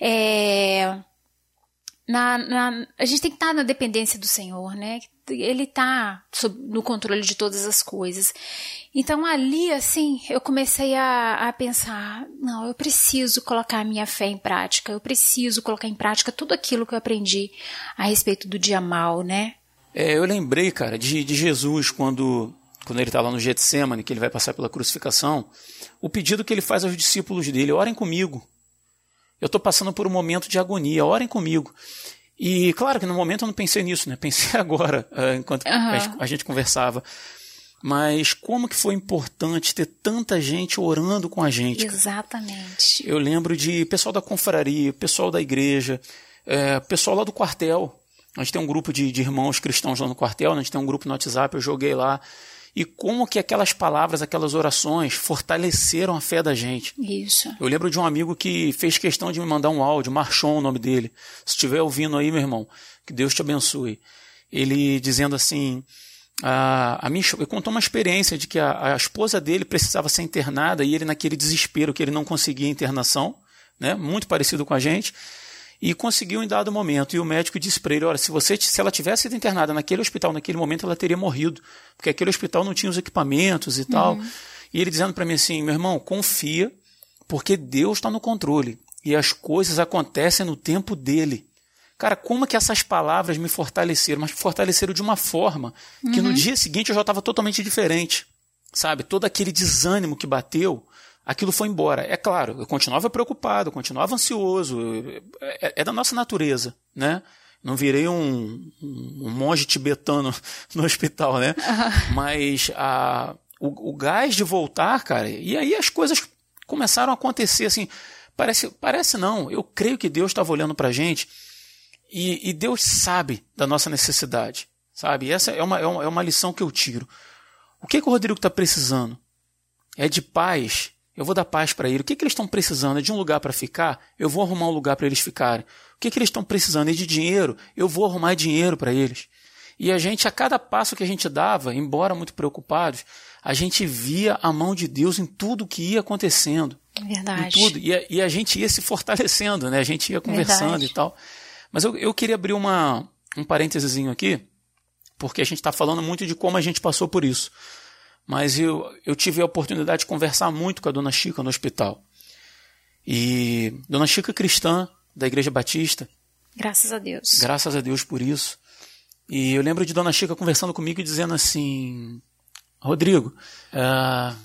é, na, na, a gente tem que estar tá na dependência do Senhor, né, ele está no controle de todas as coisas. Então ali, assim, eu comecei a, a, pensar: não, eu preciso colocar a minha fé em prática, eu preciso colocar em prática tudo aquilo que eu aprendi a respeito do dia mal, né? É, eu lembrei, cara, de, de Jesus quando, quando ele está lá no Getsemane, que ele vai passar pela crucificação, o pedido que ele faz aos discípulos dele: orem comigo. Eu estou passando por um momento de agonia, orem comigo. E claro que no momento eu não pensei nisso, né? Pensei agora, uh, enquanto uhum. a, gente, conversava. Mas como que foi importante ter tanta gente orando com a gente? Exatamente. Eu lembro de pessoal da confraria, pessoal da igreja, é, pessoal lá do quartel. A gente tem um grupo de, de irmãos cristãos lá no quartel, né? a gente tem um grupo no WhatsApp, eu joguei lá e como que aquelas palavras, aquelas orações fortaleceram a fé da gente. Isso. Eu lembro de um amigo que fez questão de me mandar um áudio, Marchon o nome dele. Se estiver ouvindo aí, meu irmão, que Deus te abençoe. Ele dizendo assim, a, a minha, ele contou uma experiência de que a, a esposa dele precisava ser internada e ele naquele desespero que ele não conseguia internação, né, muito parecido com a gente, e conseguiu em dado momento. E o médico disse para ele: Olha, se, você, se ela tivesse sido internada naquele hospital, naquele momento, ela teria morrido, porque aquele hospital não tinha os equipamentos e tal. Uhum. E ele dizendo para mim assim: Meu irmão, confia, porque Deus está no controle e as coisas acontecem no tempo dele. Cara, como é que essas palavras me fortaleceram? Mas me fortaleceram de uma forma que uhum. no dia seguinte eu já estava totalmente diferente. Sabe? Todo aquele desânimo que bateu, aquilo foi embora. É claro, eu continuava preocupado, eu continuava ansioso, é, é, da nossa natureza, né? Não virei um, um, monge tibetano no hospital, né? Uhum. Mas a, o, o gás de voltar, cara, e aí as coisas começaram a acontecer assim. Parece, parece não, eu creio que Deus estava olhando para a gente e, e, Deus sabe da nossa necessidade, sabe? E essa é uma, é uma, é uma lição que eu tiro. O que, que o Rodrigo está precisando? É de paz eu vou dar paz para ele. O que, que eles estão precisando? É de um lugar para ficar? Eu vou arrumar um lugar para eles ficarem. O que, que eles estão precisando? É de dinheiro? Eu vou arrumar dinheiro para eles. E a gente, a cada passo que a gente dava, embora muito preocupados, a gente via a mão de Deus em tudo que ia acontecendo. Verdade. Em tudo. E a, e a gente ia se fortalecendo, né? A gente ia conversando Verdade. e tal. Mas eu, eu queria abrir uma, um parênteses aqui, porque a gente está falando muito de como a gente passou por isso mas eu, eu tive a oportunidade de conversar muito com a dona Chica no hospital. E dona Chica cristã, da Igreja Batista. Graças a Deus. Graças a Deus por isso. E eu lembro de dona Chica conversando comigo e dizendo assim: Rodrigo, uh,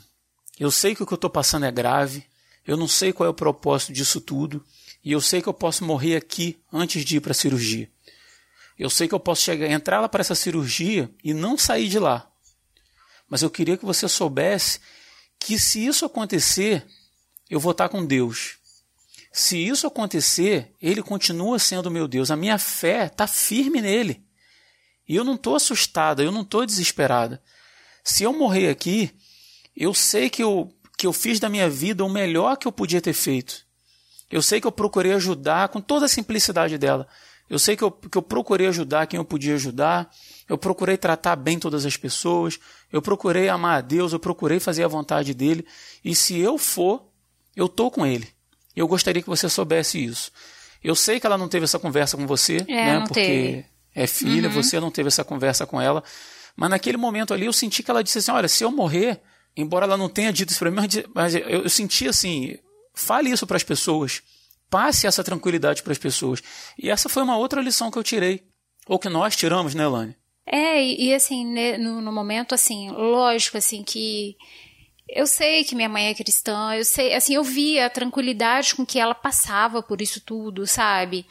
eu sei que o que eu estou passando é grave, eu não sei qual é o propósito disso tudo, e eu sei que eu posso morrer aqui antes de ir para a cirurgia. Eu sei que eu posso chegar, entrar lá para essa cirurgia e não sair de lá. Mas eu queria que você soubesse que se isso acontecer, eu vou estar com Deus. Se isso acontecer, Ele continua sendo meu Deus. A minha fé está firme nele. E eu não estou assustada, eu não estou desesperada. Se eu morrer aqui, eu sei que eu, que eu fiz da minha vida o melhor que eu podia ter feito. Eu sei que eu procurei ajudar com toda a simplicidade dela. Eu sei que eu, que eu procurei ajudar quem eu podia ajudar. Eu procurei tratar bem todas as pessoas, eu procurei amar a Deus, eu procurei fazer a vontade dele, e se eu for, eu tô com ele. Eu gostaria que você soubesse isso. Eu sei que ela não teve essa conversa com você, é, né? Porque teve. é filha, uhum. você não teve essa conversa com ela. Mas naquele momento ali eu senti que ela disse assim: olha, se eu morrer, embora ela não tenha dito isso para mim, mas eu, eu senti assim: fale isso para as pessoas. Passe essa tranquilidade para as pessoas. E essa foi uma outra lição que eu tirei. Ou que nós tiramos, né, Elane? É, e, e assim, no, no, momento, assim, lógico, assim, que eu sei que minha mãe é cristã, eu sei, assim, eu via a tranquilidade com que ela passava por isso tudo, sabe?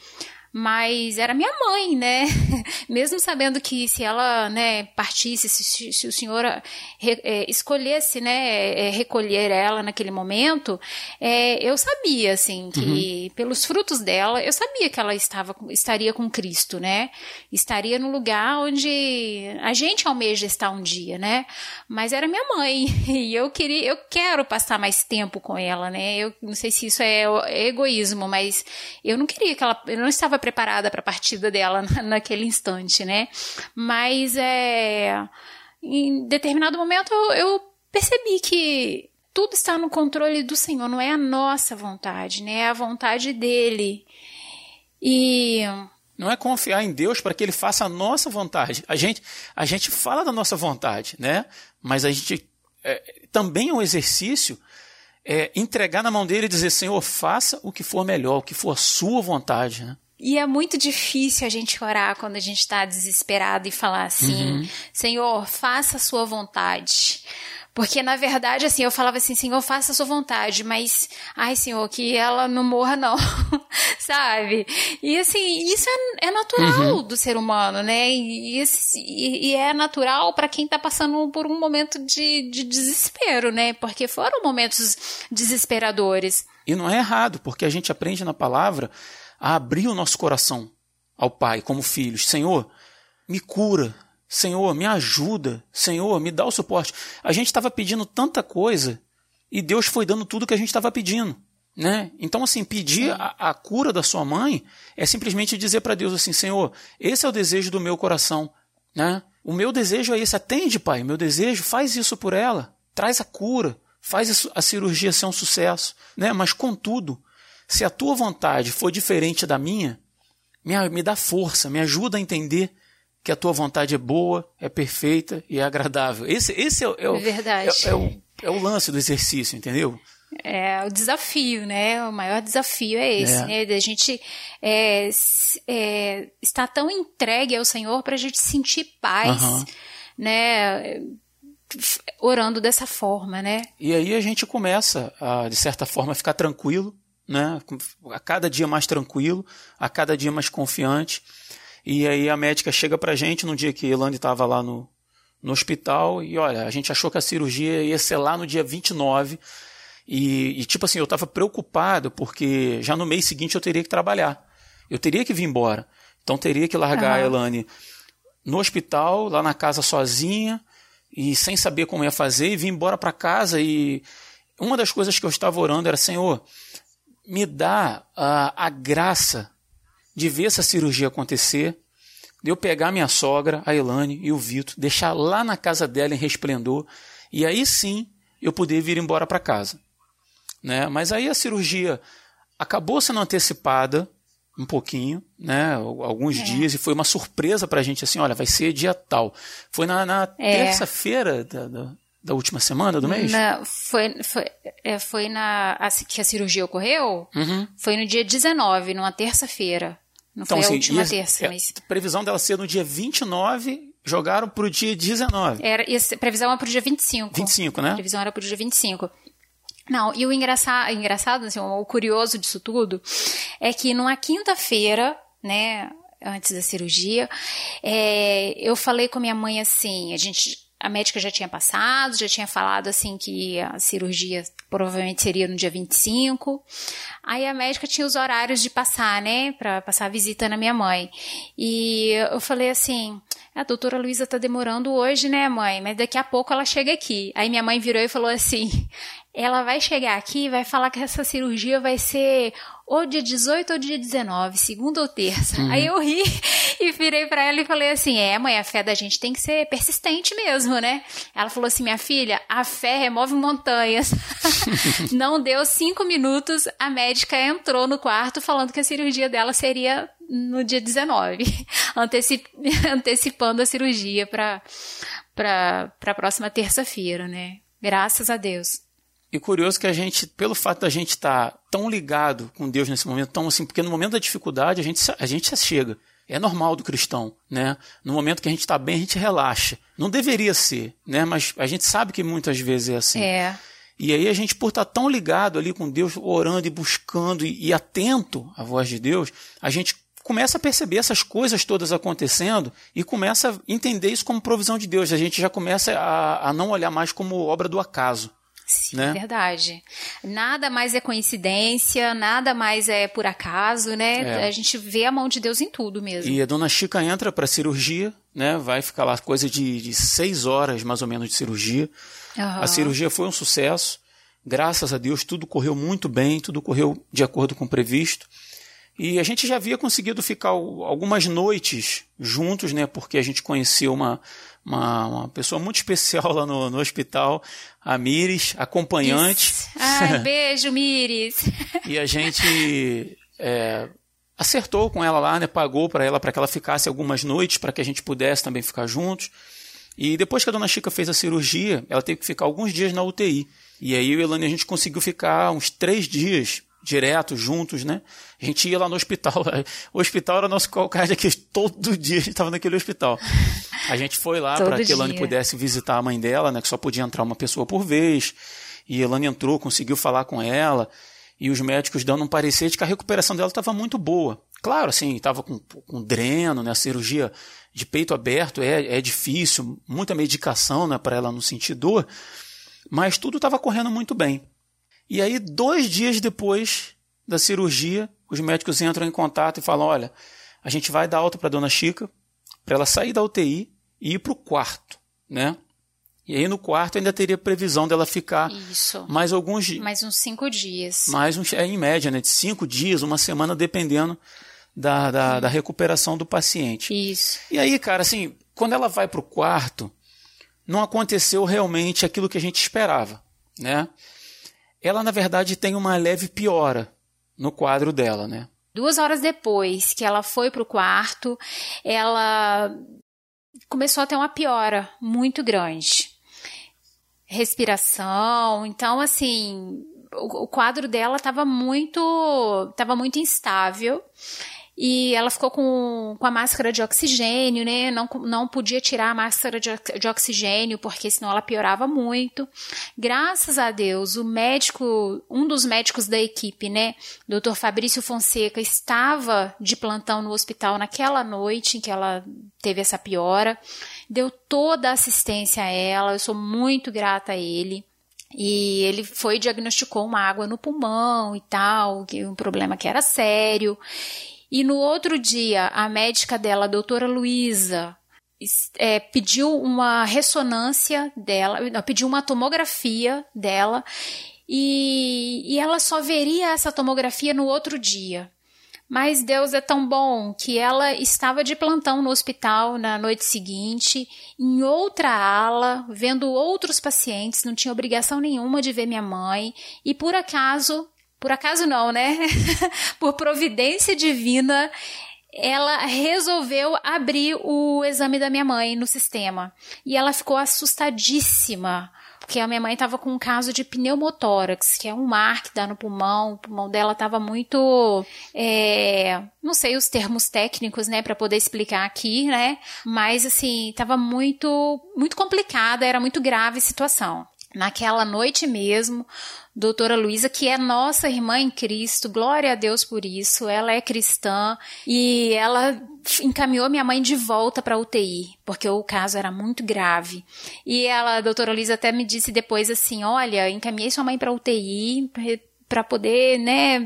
Mas era minha mãe, né? Mesmo sabendo que se ela, né, partisse, se, se o senhor é, escolhesse, né, é, recolher ela naquele momento, é, eu sabia, assim, que uhum. pelos frutos dela, eu sabia que ela estava, estaria com Cristo, né? Estaria no lugar onde a gente almeja estar um dia, né? Mas era minha mãe e eu queria, eu quero passar mais tempo com ela, né? Eu não sei se isso é egoísmo, mas eu não queria que ela, eu não estava preparada para a partida dela naquele instante, né? Mas é, em determinado momento eu, percebi que tudo está no controle do Senhor, não é a nossa vontade, né? É a vontade dele. E não é confiar em Deus para que ele faça a nossa vontade. A gente, a gente fala da nossa vontade, né? Mas a gente é, também é um exercício é, entregar na mão dele e dizer: Senhor, faça o que for melhor, o que for a sua vontade, né? E é muito difícil a gente orar quando a gente está desesperado e falar assim: uhum. Senhor, faça a sua vontade. Porque, na verdade, assim, eu falava assim, Senhor, faça a sua vontade, mas, ai, Senhor, que ela não morra, não. Sabe? E, assim, isso é, é natural uhum. do ser humano, né? E, e, e é natural para quem tá passando por um momento de, de desespero, né? Porque foram momentos desesperadores. E não é errado, porque a gente aprende na palavra a abrir o nosso coração ao Pai como filhos. Senhor, me cura. Senhor, me ajuda. Senhor, me dá o suporte. A gente estava pedindo tanta coisa e Deus foi dando tudo que a gente estava pedindo. Né? Então, assim, pedir a, a, cura da sua mãe é simplesmente dizer para Deus assim: Senhor, esse é o desejo do meu coração. Né? O meu desejo é esse. Atende, Pai. O meu desejo, faz isso por ela. Traz a cura. Faz a cirurgia ser um sucesso. Né? Mas, contudo, se a tua vontade for diferente da minha, me, me dá força, me ajuda a entender que a tua vontade é boa, é perfeita e é agradável. Esse, esse é, é, o, é, é o, é o lance do exercício, entendeu? É o desafio, né? O maior desafio é esse, é. né? Da gente é, é, estar tão entregue ao Senhor para a gente sentir paz, uhum. né? Orando dessa forma, né? E aí a gente começa, a, de certa forma, a ficar tranquilo, né? A cada dia mais tranquilo, a cada dia mais confiante. E aí a médica chega pra gente no dia que Elane estava lá no, no hospital e olha, a gente achou que a cirurgia ia ser lá no dia 29 e, e tipo assim, eu estava preocupado porque já no mês seguinte eu teria que trabalhar. Eu teria que vir embora. Então teria que largar uhum. a Elane no hospital, lá na casa sozinha e sem saber como ia fazer e vir embora para casa e uma das coisas que eu estava orando era, Senhor, me dá a, a graça de ver essa cirurgia acontecer, de eu pegar minha sogra, a Elane e o Vitor, deixar lá na casa dela em resplendor, e aí sim eu poder vir embora para casa. Né? Mas aí a cirurgia acabou sendo antecipada um pouquinho, né? Alguns é. dias, e foi uma surpresa para a gente assim, olha, vai ser dia tal. Foi na, na é. terça-feira da, da, da, última semana do mês? Na, foi, foi, é, foi na a, que a cirurgia ocorreu? Uhum. Foi no dia 19, numa terça-feira. Não então, foi assim, a última ia, terça, é, mas... Previsão dela ser no dia 29, jogaram para o dia 19. Era, a previsão era para o dia 25. 25, né? A previsão era para o dia 25. Não, e o engraçado, engraçado assim, o curioso disso tudo é que numa quinta-feira, né, antes da cirurgia, é, eu falei com minha mãe assim, a gente a médica já tinha passado, já tinha falado assim que a cirurgia provavelmente seria no dia 25. Aí a médica tinha os horários de passar, né, para passar a visita na minha mãe. E eu falei assim: a doutora Luísa tá demorando hoje, né, mãe? Mas daqui a pouco ela chega aqui. Aí minha mãe virou e falou assim: ela vai chegar aqui e vai falar que essa cirurgia vai ser ou dia 18 ou dia 19, segunda ou terça. Uhum. Aí eu ri e virei para ela e falei assim: é, mãe, a fé da gente tem que ser persistente mesmo, né? Ela falou assim: minha filha, a fé remove montanhas. Não deu cinco minutos, a médica entrou no quarto falando que a cirurgia dela seria no dia 19, antecip... antecipando a cirurgia para a próxima terça-feira, né? Graças a Deus. E curioso que a gente, pelo fato da gente estar tá tão ligado com Deus nesse momento, tão assim, porque no momento da dificuldade a gente, a gente se chega. É normal do cristão, né? No momento que a gente está bem, a gente relaxa. Não deveria ser, né? Mas a gente sabe que muitas vezes é assim. É. E aí a gente, por estar tá tão ligado ali com Deus, orando e buscando e, e atento à voz de Deus, a gente começa a perceber essas coisas todas acontecendo e começa a entender isso como provisão de Deus. A gente já começa a, a não olhar mais como obra do acaso. Sim, né? verdade. Nada mais é coincidência, nada mais é por acaso, né? É. A gente vê a mão de Deus em tudo mesmo. E a dona Chica entra para cirurgia, né? Vai ficar lá coisa de, de seis horas mais ou menos de cirurgia. Uhum. A cirurgia foi um sucesso. Graças a Deus, tudo correu muito bem, tudo correu de acordo com o previsto. E a gente já havia conseguido ficar algumas noites juntos, né? Porque a gente conheceu uma, uma, uma pessoa muito especial lá no, no hospital, a Miris, acompanhante. Isso. Ai, beijo, Miris. e a gente é, acertou com ela lá, né? Pagou para ela para que ela ficasse algumas noites para que a gente pudesse também ficar juntos. E depois que a dona Chica fez a cirurgia, ela teve que ficar alguns dias na UTI. E aí eu e a Elane a gente conseguiu ficar uns três dias direto, juntos, né? A gente ia lá no hospital. O hospital era nosso calcanhar de Aquiles. Todo dia a gente estava naquele hospital. A gente foi lá para que a Elane pudesse visitar a mãe dela, né? Que só podia entrar uma pessoa por vez. E a Elane entrou, conseguiu falar com ela. E os médicos dando um parecer de que a recuperação dela estava muito boa. Claro, assim, estava com, com dreno, né? A cirurgia de peito aberto é, é difícil, muita medicação né, para ela não sentir dor. Mas tudo estava correndo muito bem. E aí, dois dias depois da cirurgia, os médicos entram em contato e falam: olha, a gente vai dar alta para dona Chica, para ela sair da UTI e ir para o quarto, né? E aí no quarto ainda teria previsão dela ficar Isso. mais alguns dias. Mais uns cinco dias. Mais um, é em média, né? De cinco dias, uma semana, dependendo da, da, da recuperação do paciente. Isso. E aí, cara, assim, quando ela vai para o quarto, não aconteceu realmente aquilo que a gente esperava, né? Ela na verdade tem uma leve piora, no quadro dela, né? Duas horas depois que ela foi para o quarto, ela começou a ter uma piora muito grande. Respiração, então assim, o, quadro dela estava muito, tava muito instável e ela ficou com, com a máscara de oxigênio, né? Não, não podia tirar a máscara de, de oxigênio, porque senão ela piorava muito. Graças a Deus, o médico, um dos médicos da equipe, né? Dr. Fabrício Fonseca, estava de plantão no hospital naquela noite em que ela teve essa piora. Deu toda a assistência a ela, eu sou muito grata a ele. E ele foi diagnosticou uma água no pulmão e tal, um problema que era sério. E no outro dia, a médica dela, a doutora Luísa, é, pediu uma ressonância dela, pediu uma tomografia dela, e, e ela só veria essa tomografia no outro dia. Mas Deus é tão bom que ela estava de plantão no hospital na noite seguinte, em outra ala, vendo outros pacientes, não tinha obrigação nenhuma de ver minha mãe, e por acaso por acaso não, né? por providência divina, ela resolveu abrir o exame da minha mãe no sistema. E ela ficou assustadíssima, porque a minha mãe estava com um caso de pneumotórax, que é um mar que dá no pulmão. O pulmão dela estava muito. É, não sei os termos técnicos, né, para poder explicar aqui, né? Mas, assim, estava muito, muito complicada, era muito grave a situação. Naquela noite mesmo, doutora Luísa, que é nossa irmã em Cristo, glória a Deus por isso, ela é cristã e ela encaminhou minha mãe de volta para UTI, porque o caso era muito grave. E ela, a doutora Luísa até me disse depois assim: "Olha, encaminhei sua mãe para UTI para poder, né,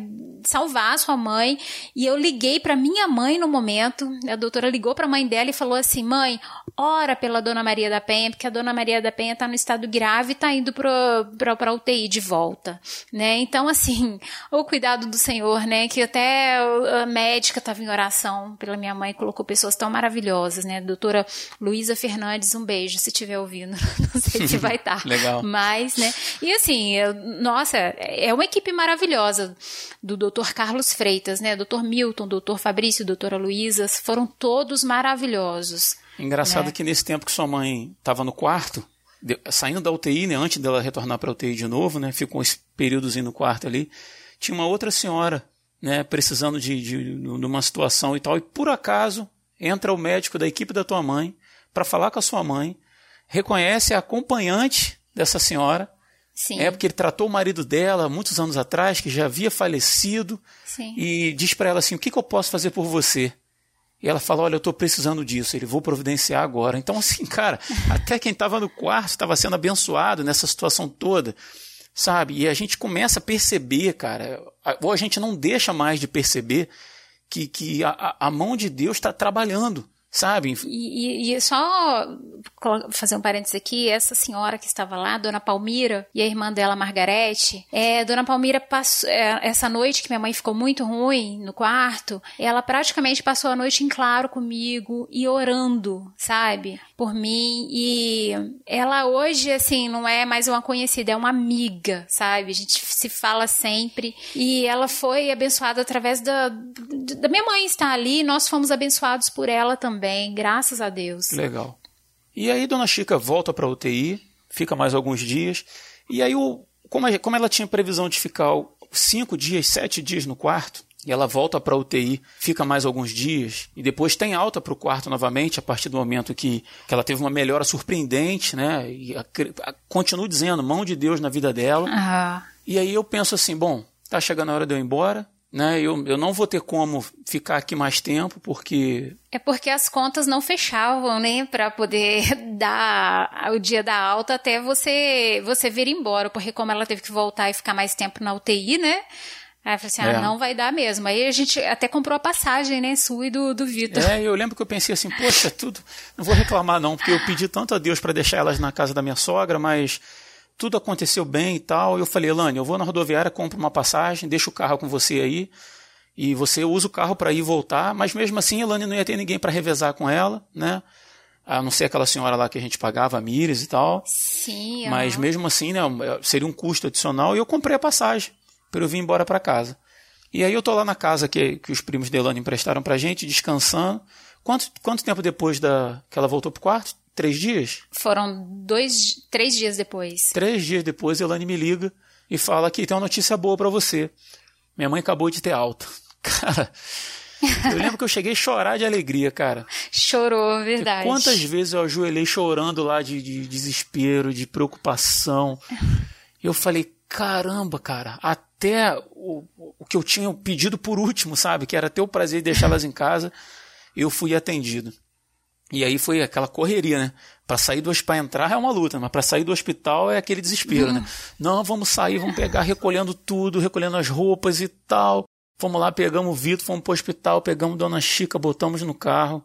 salvar sua mãe. E eu liguei para minha mãe no momento. A doutora ligou para a mãe dela e falou assim: "Mãe, ora pela Dona Maria da Penha, porque a Dona Maria da Penha está no estado grave e está indo para a UTI de volta, né? Então assim, o cuidado do Senhor, né, que até a médica estava em oração pela minha mãe, colocou pessoas tão maravilhosas, né? doutora Luísa Fernandes, um beijo se estiver ouvindo. Não sei se vai estar. Tá. Legal. Mas, né? E assim, eu, nossa, é uma equipe maravilhosa do Dr. Carlos Freitas, né? Dr. Milton, Dr. Fabrício, doutora Luísa, foram todos maravilhosos. Engraçado né? que nesse tempo que sua mãe estava no quarto, de, saindo da UTI, né, antes dela retornar para a UTI de novo, né, ficou esse períodozinho no quarto ali, tinha uma outra senhora, né, precisando de, de, de uma situação e tal, e por acaso entra o médico da equipe da tua mãe para falar com a sua mãe, reconhece a acompanhante dessa senhora Sim. É porque ele tratou o marido dela muitos anos atrás, que já havia falecido, Sim. e diz para ela assim: O que, que eu posso fazer por você? E ela fala: Olha, eu estou precisando disso, ele vou providenciar agora. Então, assim, cara, até quem estava no quarto estava sendo abençoado nessa situação toda, sabe? E a gente começa a perceber, cara, ou a gente não deixa mais de perceber que, que a, a mão de Deus está trabalhando sabe? E, e, e, só fazer um parênteses aqui, essa senhora que estava lá, Dona Palmira, e a irmã dela, Margarete, é, Dona Palmira passou, é, essa noite que minha mãe ficou muito ruim no quarto, ela praticamente passou a noite em claro comigo e orando, sabe? Por mim, e ela hoje, assim, não é mais uma conhecida, é uma amiga, sabe? A gente se fala sempre, e ela foi abençoada através da, da minha mãe estar ali, nós fomos abençoados por ela também graças a Deus. Legal. E aí Dona Chica volta para UTI, fica mais alguns dias, e aí o, como, como ela tinha previsão de ficar cinco dias, sete dias no quarto, e ela volta para a UTI, fica mais alguns dias, e depois tem alta para o quarto novamente, a partir do momento que, que ela teve uma melhora surpreendente, né? E a, a, continuo dizendo, mão de Deus na vida dela. Ah. E aí eu penso assim, bom, tá chegando a hora de eu ir embora, né? Eu, eu não vou ter como ficar aqui mais tempo, porque. É porque as contas não fechavam, né? Para poder dar o dia da alta até você, você vir embora. Porque, como ela teve que voltar e ficar mais tempo na UTI, né? Aí eu falei assim, ah, é. não vai dar mesmo. Aí a gente até comprou a passagem, né, sua e do, do Vitor. É, eu lembro que eu pensei assim, poxa, tudo, não vou reclamar não, porque eu pedi tanto a Deus para deixar elas na casa da minha sogra, mas tudo aconteceu bem e tal. Eu falei, Elane, eu vou na rodoviária, compro uma passagem, deixo o carro com você aí, e você usa o carro para ir e voltar, mas mesmo assim, Elane não ia ter ninguém para revezar com ela, né? A não ser aquela senhora lá que a gente pagava, a Mires e tal. Sim. Mas mesmo assim, né, seria um custo adicional e eu comprei a passagem para eu vir embora para casa. E aí eu tô lá na casa que, que os primos de Elane emprestaram pra gente, descansando. Quanto, quanto tempo depois da que ela voltou pro quarto? Três dias? Foram dois, três dias depois. Três dias depois, Elane me liga e fala que tem uma notícia boa para você. Minha mãe acabou de ter alta. Cara, eu lembro que eu cheguei a chorar de alegria, cara. Chorou, verdade. Porque quantas vezes eu ajoelhei chorando lá de, de desespero, de preocupação. Eu falei, caramba, cara, até o, o que eu tinha pedido por último, sabe? Que era ter o prazer de deixá-las em casa, eu fui atendido. E aí foi aquela correria, né? Para sair do hospital, entrar é uma luta, mas para sair do hospital é aquele desespero, né? Não, vamos sair, vamos pegar recolhendo tudo, recolhendo as roupas e tal. Fomos lá, pegamos o Vitor, fomos pro hospital, pegamos Dona Chica, botamos no carro.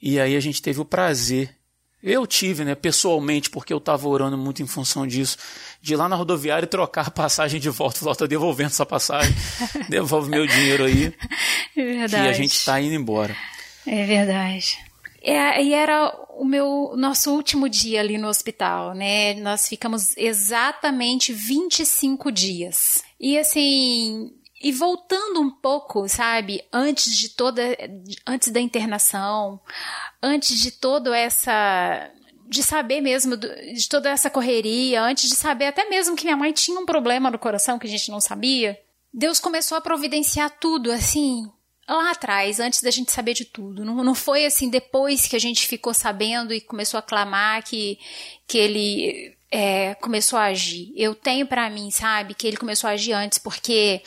E aí a gente teve o prazer. Eu tive, né, pessoalmente, porque eu estava orando muito em função disso, de ir lá na rodoviária e trocar a passagem de volta. Falar, tô devolvendo essa passagem, devolve meu dinheiro aí. É verdade. E a gente está indo embora. É verdade. É, e era o meu nosso último dia ali no hospital, né? Nós ficamos exatamente 25 dias. E assim, e voltando um pouco, sabe, antes de toda antes da internação, antes de toda essa de saber mesmo de toda essa correria, antes de saber até mesmo que minha mãe tinha um problema no coração que a gente não sabia, Deus começou a providenciar tudo assim, lá atrás, antes da gente saber de tudo. Não, não foi assim depois que a gente ficou sabendo e começou a clamar que, que ele é, começou a agir. Eu tenho para mim, sabe, que ele começou a agir antes, porque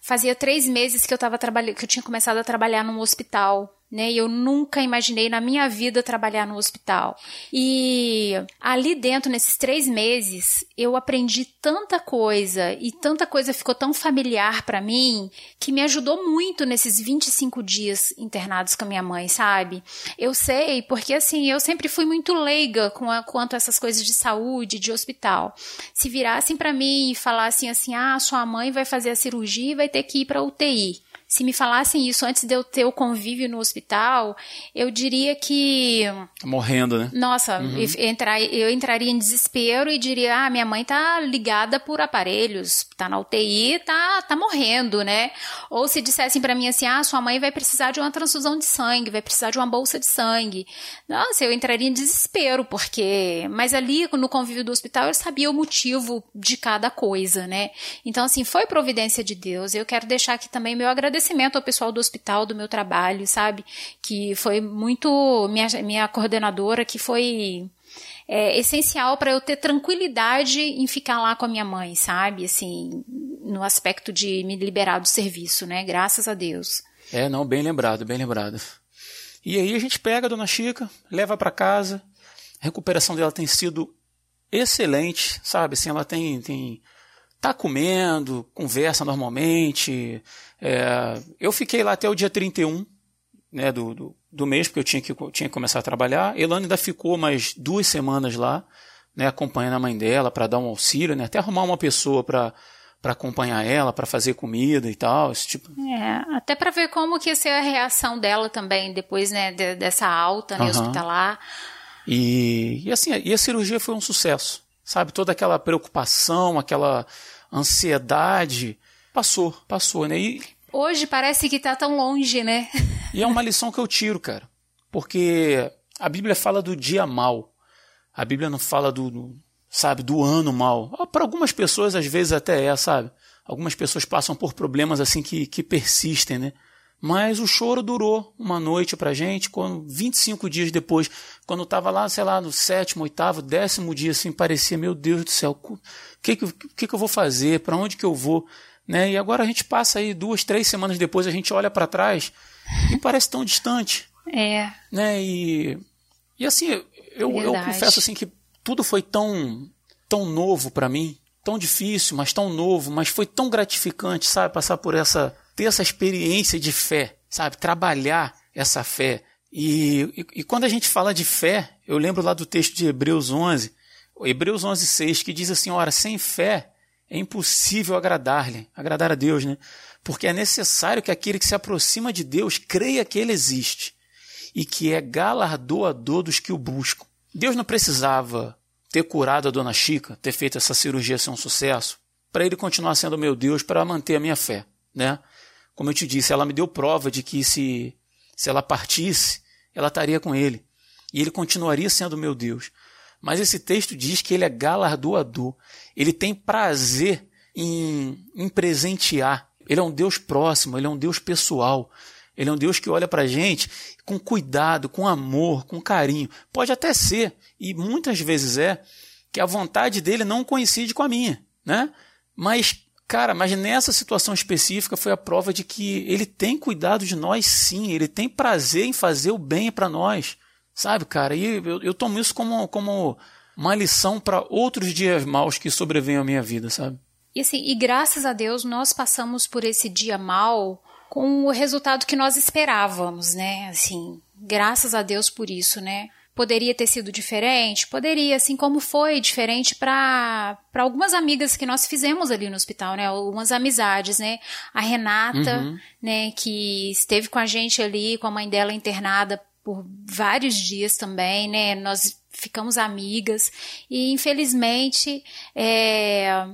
fazia três meses que eu tava trabalhando, que eu tinha começado a trabalhar num hospital né? Eu nunca imaginei na minha vida trabalhar no hospital. E ali dentro, nesses três meses, eu aprendi tanta coisa e tanta coisa ficou tão familiar para mim que me ajudou muito nesses 25 dias internados com a minha mãe, sabe? Eu sei, porque assim, eu sempre fui muito leiga com a, quanto a essas coisas de saúde, de hospital. Se virassem para mim e falassem assim: ah, sua mãe vai fazer a cirurgia e vai ter que ir para UTI se me falassem isso antes de eu ter o convívio no hospital, eu diria que. Morrendo, né? Nossa, uhum. entrar, eu entraria em desespero e diria: ah, minha mãe tá ligada por aparelhos, tá na UTI, tá, tá morrendo, né? Ou se dissessem para mim assim: ah, sua mãe vai precisar de uma transfusão de sangue, vai precisar de uma bolsa de sangue. Nossa, eu entraria em desespero, porque. Mas ali no convívio do hospital eu sabia o motivo de cada coisa, né? Então, assim, foi providência de Deus. Eu quero deixar aqui também meu agradecimento agradecimento ao pessoal do hospital, do meu trabalho, sabe? Que foi muito. Minha, minha coordenadora, que foi é, essencial para eu ter tranquilidade em ficar lá com a minha mãe, sabe? Assim, no aspecto de me liberar do serviço, né? Graças a Deus. É, não, bem lembrado, bem lembrado. E aí a gente pega a dona Chica, leva para casa. A recuperação dela tem sido excelente, sabe? Assim, ela tem, tem tá comendo, conversa normalmente. É, eu fiquei lá até o dia 31 né, do, do, do mês, porque eu tinha que, tinha que começar a trabalhar. Elane ainda ficou mais duas semanas lá, né, acompanhando a mãe dela para dar um auxílio, né, até arrumar uma pessoa para para acompanhar ela, para fazer comida e tal, esse tipo. É, até para ver como que ia ser a reação dela também depois, né, de, dessa alta, né, uhum. hospitalar. E, e assim, e a cirurgia foi um sucesso sabe? Toda aquela preocupação, aquela ansiedade passou, passou, né? E, Hoje parece que está tão longe, né? e é uma lição que eu tiro, cara. Porque a Bíblia fala do dia mal. A Bíblia não fala do, do sabe, do ano mal. Ah, Para algumas pessoas, às vezes, até é, sabe? Algumas pessoas passam por problemas assim que, que persistem, né? Mas o choro durou uma noite pra gente, quando 25 dias depois, quando eu tava lá, sei lá, no sétimo, oitavo, décimo dia, assim, parecia, meu Deus do céu, o que que, que, que eu vou fazer? Para onde que eu vou? Né? E agora a gente passa aí duas, três semanas depois, a gente olha para trás e parece tão distante. É. Né? E, e assim, eu, eu confesso assim que tudo foi tão, tão novo para mim, tão difícil, mas tão novo, mas foi tão gratificante, sabe, passar por essa ter essa experiência de fé, sabe? Trabalhar essa fé. E, e, e, quando a gente fala de fé, eu lembro lá do texto de Hebreus 11, Hebreus 11, 6, que diz assim: ora, sem fé é impossível agradar-lhe, agradar a Deus, né? Porque é necessário que aquele que se aproxima de Deus creia que ele existe e que é galardoador dos que o buscam. Deus não precisava ter curado a dona Chica, ter feito essa cirurgia ser um sucesso, para ele continuar sendo meu Deus, para manter a minha fé. né? Como eu te disse, ela me deu prova de que se, se ela partisse, ela estaria com ele. E ele continuaria sendo meu Deus. Mas esse texto diz que ele é galardoador. Ele tem prazer em, em presentear. Ele é um Deus próximo, ele é um Deus pessoal. Ele é um Deus que olha para a gente com cuidado, com amor, com carinho. Pode até ser, e muitas vezes é, que a vontade dele não coincide com a minha, né? Mas, cara, mas nessa situação específica foi a prova de que ele tem cuidado de nós sim, ele tem prazer em fazer o bem para nós. Sabe, cara? E eu, eu tomo isso como, como uma lição para outros dias maus que sobrevêm à minha vida, sabe? E assim, e graças a Deus nós passamos por esse dia mal com o resultado que nós esperávamos, né? Assim, graças a Deus por isso, né? Poderia ter sido diferente? Poderia, assim como foi diferente para algumas amigas que nós fizemos ali no hospital, né? Algumas amizades, né? A Renata, uhum. né, que esteve com a gente ali, com a mãe dela internada por vários dias também, né? Nós ficamos amigas e infelizmente é,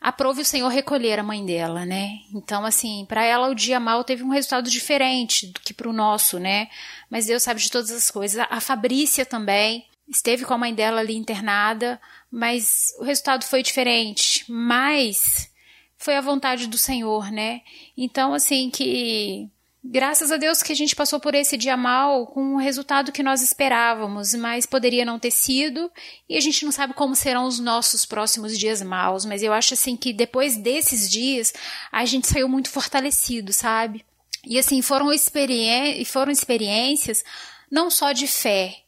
aprove o Senhor recolher a mãe dela, né? Então, assim, para ela o dia mal teve um resultado diferente do que para o nosso, né? Mas Deus sabe de todas as coisas. A Fabrícia também esteve com a mãe dela ali internada, mas o resultado foi diferente. Mas foi a vontade do Senhor, né? Então, assim, que Graças a Deus que a gente passou por esse dia mal com o resultado que nós esperávamos, mas poderia não ter sido, e a gente não sabe como serão os nossos próximos dias maus, mas eu acho assim que depois desses dias a gente saiu muito fortalecido, sabe? E assim, foram, experi foram experiências não só de fé,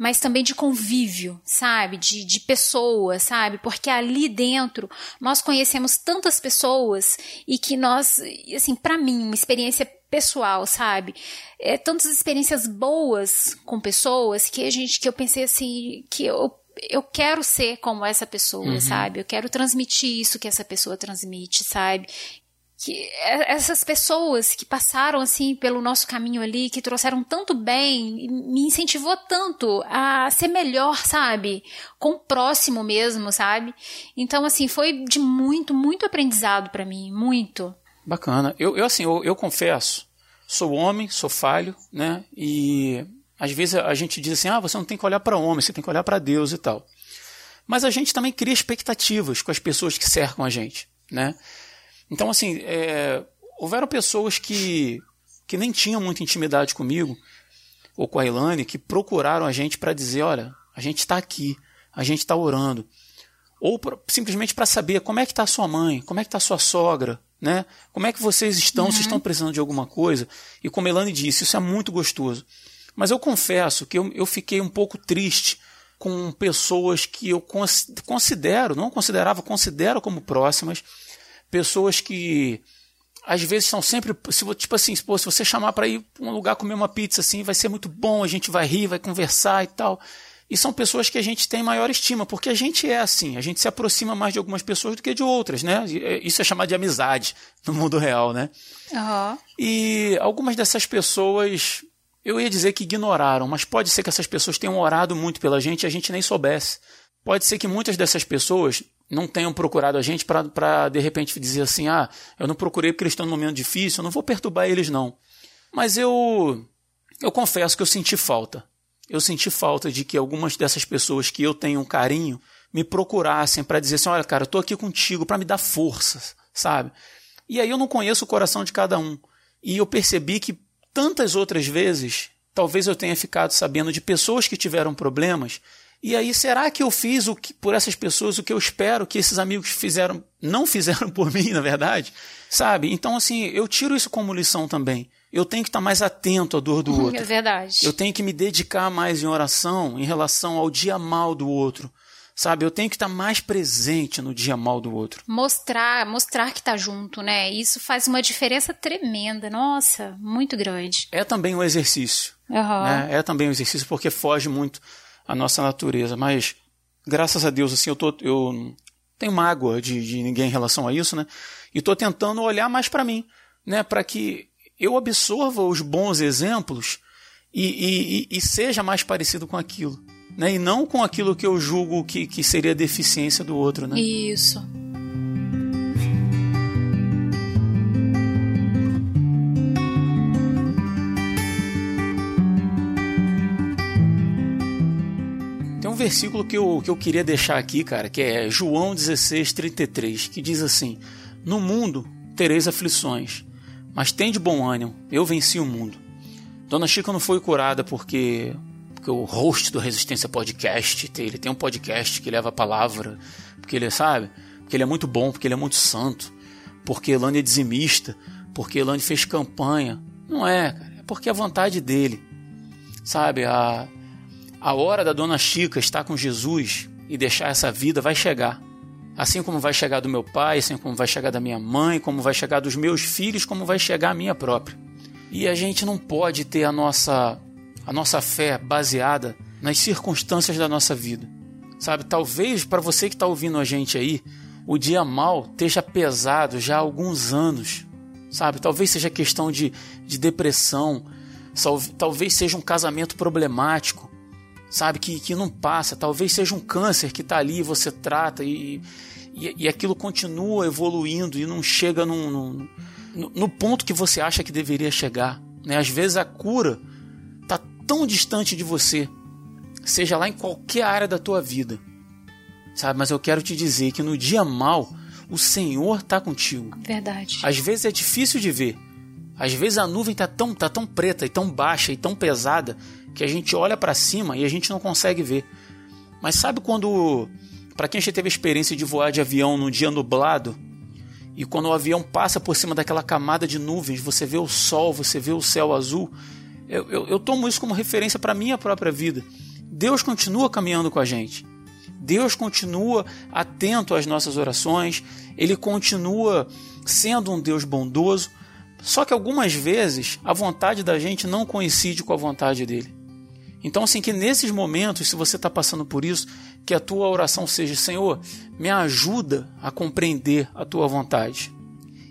mas também de convívio, sabe? De, de pessoas, sabe? Porque ali dentro nós conhecemos tantas pessoas e que nós, assim, para mim, uma experiência pessoal, sabe? É, tantas experiências boas com pessoas que a gente, que eu pensei assim, que eu eu quero ser como essa pessoa, uhum. sabe? Eu quero transmitir isso que essa pessoa transmite, sabe? Que é, essas pessoas que passaram assim pelo nosso caminho ali, que trouxeram tanto bem, me incentivou tanto a ser melhor, sabe? Com o próximo mesmo, sabe? Então assim, foi de muito, muito aprendizado para mim, muito. Bacana. Eu, eu assim, eu, eu confesso, sou homem, sou falho, né? E às vezes a gente diz assim: "Ah, você não tem que olhar para homem, você tem que olhar para Deus e tal". Mas a gente também cria expectativas com as pessoas que cercam a gente, né? Então, assim, é, houveram pessoas que, que nem tinham muita intimidade comigo, ou com a Ilane, que procuraram a gente para dizer: olha, a gente está aqui, a gente está orando. Ou pra, simplesmente para saber como é que está a sua mãe, como é que está a sua sogra, né? Como é que vocês estão, uhum. se estão precisando de alguma coisa. E como a Elane disse, isso é muito gostoso. Mas eu confesso que eu, eu fiquei um pouco triste com pessoas que eu considero, não considerava, considero como próximas, pessoas que às vezes são sempre, se, tipo assim, se você chamar para ir para um lugar comer uma pizza assim, vai ser muito bom, a gente vai rir, vai conversar e tal. E são pessoas que a gente tem maior estima, porque a gente é assim, a gente se aproxima mais de algumas pessoas do que de outras, né? É, isso é chamado de amizade no mundo real, né? Uhum. E algumas dessas pessoas, eu ia dizer que ignoraram, mas pode ser que essas pessoas tenham orado muito pela gente e a gente nem soubesse. Pode ser que muitas dessas pessoas não tenham procurado a gente para de repente dizer assim: ah, eu não procurei porque eles estão num momento difícil, eu não vou perturbar eles não. Mas eu eu confesso que eu senti falta. Eu senti falta de que algumas dessas pessoas que eu tenho um carinho me procurassem para dizer assim: olha, cara, eu tô aqui contigo para me dar forças, sabe? E aí eu não conheço o coração de cada um. E eu percebi que tantas outras vezes, talvez eu tenha ficado sabendo de pessoas que tiveram problemas e aí, será que eu fiz o que, por essas pessoas o que eu espero que esses amigos fizeram, não fizeram por mim, na verdade? Sabe? Então, assim, eu tiro isso como lição também. Eu tenho que estar mais atento à dor do outro. É verdade. Eu tenho que me dedicar mais em oração em relação ao dia mal do outro. Sabe, eu tenho que estar mais presente no dia mal do outro. Mostrar, mostrar que está junto, né? Isso faz uma diferença tremenda, nossa, muito grande. É também um exercício. Uhum. Né? É também um exercício porque foge muito a nossa natureza. Mas, graças a Deus, assim, eu, tô, eu tenho mágoa de, de ninguém em relação a isso, né? E estou tentando olhar mais para mim, né? Para que eu absorva os bons exemplos e, e, e, seja mais parecido com aquilo. Né? E não com aquilo que eu julgo que, que seria deficiência do outro. Né? Isso. Versículo que eu, que eu queria deixar aqui, cara, que é João 16, 33, que diz assim: No mundo tereis aflições, mas tem de bom ânimo, eu venci o mundo. Dona Chica não foi curada porque, porque o host do Resistência Podcast, ele tem um podcast que leva a palavra, porque ele sabe, porque ele é muito bom, porque ele é muito santo, porque Elane é dizimista, porque Elane fez campanha. Não é, cara, é porque é a vontade dele. Sabe, a, a hora da dona Chica estar com Jesus e deixar essa vida vai chegar. Assim como vai chegar do meu pai, assim como vai chegar da minha mãe, como vai chegar dos meus filhos, como vai chegar a minha própria. E a gente não pode ter a nossa a nossa fé baseada nas circunstâncias da nossa vida. Sabe, talvez para você que está ouvindo a gente aí, o dia mal esteja pesado já há alguns anos. Sabe, talvez seja questão de, de depressão, talvez seja um casamento problemático, sabe? Que, que não passa. Talvez seja um câncer que está ali e você trata e, e, e, aquilo continua evoluindo e não chega num, num, no ponto que você acha que deveria chegar. Né? Às vezes a cura está tão distante de você, seja lá em qualquer área da tua vida. Sabe? Mas eu quero te dizer que no dia mal, o Senhor está contigo. Verdade. Às vezes é difícil de ver. Às vezes a nuvem está tão, tá tão preta e tão baixa e tão pesada que a gente olha para cima e a gente não consegue ver. Mas sabe quando, para quem já teve a experiência de voar de avião num dia nublado, e quando o avião passa por cima daquela camada de nuvens, você vê o sol, você vê o céu azul. Eu, eu, eu tomo isso como referência para a minha própria vida. Deus continua caminhando com a gente. Deus continua atento às nossas orações. Ele continua sendo um Deus bondoso. Só que algumas vezes a vontade da gente não coincide com a vontade dele. Então, assim, que nesses momentos, se você está passando por isso, que a tua oração seja: Senhor, me ajuda a compreender a tua vontade.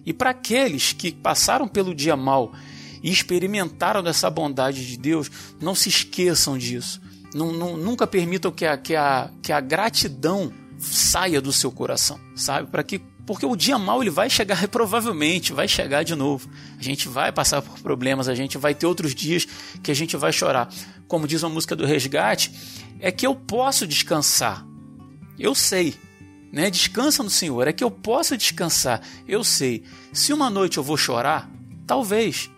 E para aqueles que passaram pelo dia mal e experimentaram dessa bondade de Deus, não se esqueçam disso. Não, não, nunca permitam que a, que, a, que a gratidão saia do seu coração, sabe? Para que porque o dia mal ele vai chegar, provavelmente vai chegar de novo. A gente vai passar por problemas, a gente vai ter outros dias que a gente vai chorar. Como diz uma música do Resgate, é que eu posso descansar. Eu sei, né? Descansa no Senhor, é que eu posso descansar. Eu sei. Se uma noite eu vou chorar, talvez.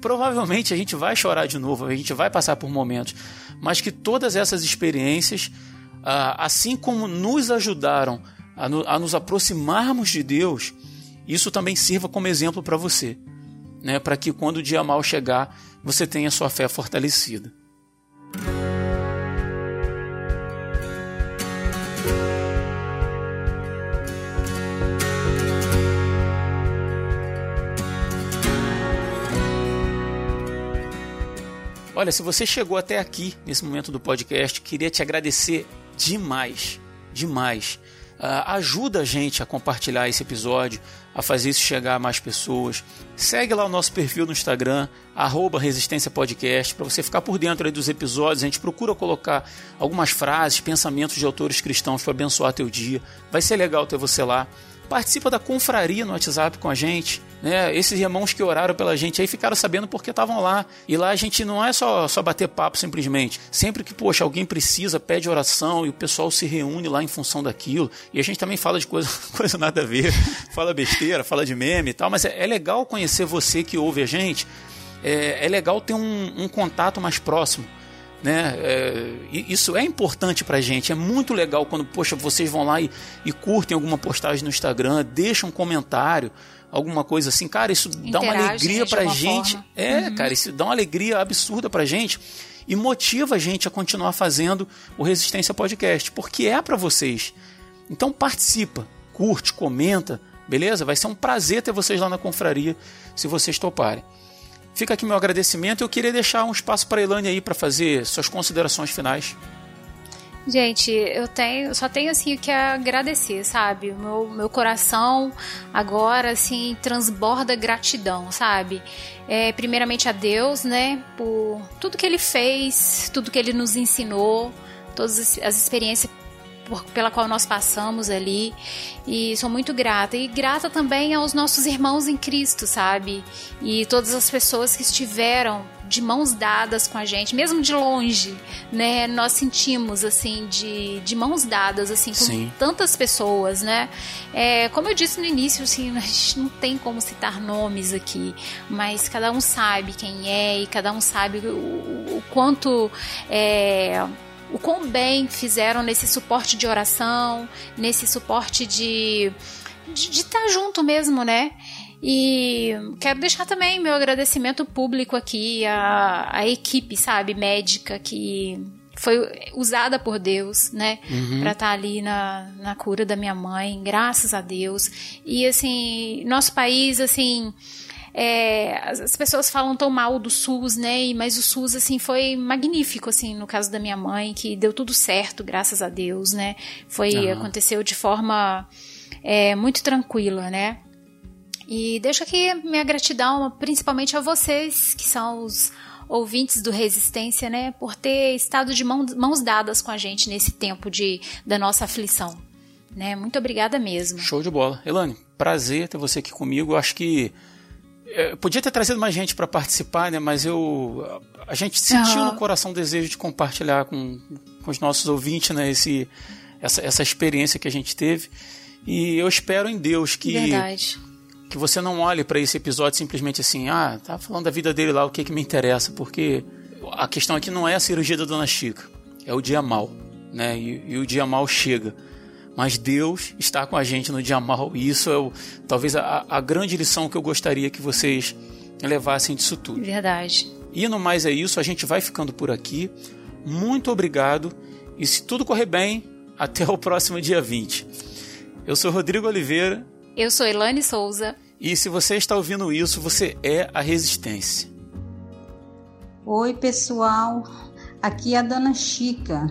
Provavelmente a gente vai chorar de novo, a gente vai passar por momentos, mas que todas essas experiências, ah, assim como nos ajudaram a, no, a nos aproximarmos de Deus, isso também sirva como exemplo para você, né? para que quando o dia mal chegar, você tenha sua fé fortalecida. Olha, se você chegou até aqui nesse momento do podcast, queria te agradecer demais, demais. Uh, ajuda a gente a compartilhar esse episódio, a fazer isso chegar a mais pessoas. Segue lá o nosso perfil no Instagram, arroba Resistência Podcast, para você ficar por dentro dos episódios. A gente procura colocar algumas frases, pensamentos de autores cristãos para abençoar teu dia. Vai ser legal ter você lá participa da confraria no WhatsApp com a gente. Né? Esses irmãos que oraram pela gente aí ficaram sabendo porque estavam lá. E lá a gente não é só, só bater papo simplesmente. Sempre que, poxa, alguém precisa, pede oração e o pessoal se reúne lá em função daquilo. E a gente também fala de coisa, coisa nada a ver, fala besteira, fala de meme e tal. Mas é, é legal conhecer você que ouve a gente. É, é legal ter um, um contato mais próximo. Né? É, isso é importante pra gente, é muito legal quando, poxa, vocês vão lá e, e curtem alguma postagem no Instagram, deixam um comentário, alguma coisa assim, cara, isso Interage, dá uma alegria né, pra gente. Forma. É, uhum. cara, isso dá uma alegria absurda pra gente e motiva a gente a continuar fazendo o Resistência Podcast, porque é para vocês. Então participa, curte, comenta, beleza? Vai ser um prazer ter vocês lá na confraria, se vocês toparem. Fica aqui meu agradecimento. Eu queria deixar um espaço para a Elane aí para fazer suas considerações finais. Gente, eu tenho, só tenho assim o que agradecer, sabe? O meu, meu coração agora assim transborda gratidão, sabe? É, primeiramente a Deus, né, por tudo que ele fez, tudo que ele nos ensinou, todas as experiências por, pela qual nós passamos ali e sou muito grata e grata também aos nossos irmãos em Cristo, sabe? E todas as pessoas que estiveram de mãos dadas com a gente, mesmo de longe, né? Nós sentimos assim de, de mãos dadas assim com Sim. tantas pessoas, né? É, como eu disse no início, assim, a gente não tem como citar nomes aqui, mas cada um sabe quem é e cada um sabe o, o quanto é, o quão bem fizeram nesse suporte de oração, nesse suporte de de estar tá junto mesmo, né? E quero deixar também meu agradecimento público aqui à, à equipe, sabe, médica que foi usada por Deus, né, uhum. para estar tá ali na, na cura da minha mãe, graças a Deus. E assim, nosso país, assim, é, as pessoas falam tão mal do SUS, né? Mas o SUS assim foi magnífico, assim, no caso da minha mãe, que deu tudo certo, graças a Deus, né? Foi uhum. aconteceu de forma é, muito tranquila, né? E deixo aqui minha gratidão, principalmente a vocês, que são os ouvintes do Resistência, né, por ter estado de mãos dadas com a gente nesse tempo de, da nossa aflição. Né? Muito obrigada mesmo. Show de bola. Elane, prazer ter você aqui comigo. Acho que é, podia ter trazido mais gente para participar, né? Mas eu a gente sentiu uhum. no coração o desejo de compartilhar com, com os nossos ouvintes, né? Esse, essa, essa experiência que a gente teve. E eu espero em Deus que Verdade que você não olhe para esse episódio simplesmente assim, ah, tá falando da vida dele lá, o que que me interessa, porque a questão aqui não é a cirurgia da Dona Chica, é o dia mal, né? E, e o dia mal chega. Mas Deus está com a gente no dia mal, e isso é o, talvez a, a grande lição que eu gostaria que vocês levassem disso tudo. Verdade. E no mais é isso, a gente vai ficando por aqui. Muito obrigado, e se tudo correr bem, até o próximo dia 20. Eu sou Rodrigo Oliveira. Eu sou Elane Souza. E se você está ouvindo isso, você é a resistência. Oi, pessoal. Aqui é a Dona Chica.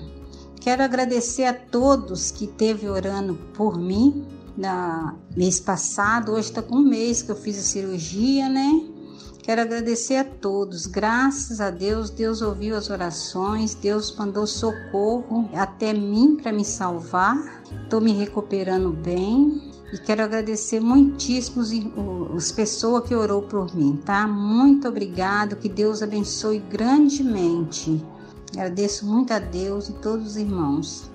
Quero agradecer a todos que esteve orando por mim na mês passado. Hoje está com um mês que eu fiz a cirurgia, né? Quero agradecer a todos. Graças a Deus, Deus ouviu as orações, Deus mandou socorro até mim para me salvar. Estou me recuperando bem. E quero agradecer muitíssimo as pessoas que orou por mim, tá? Muito obrigado, que Deus abençoe grandemente. Agradeço muito a Deus e todos os irmãos.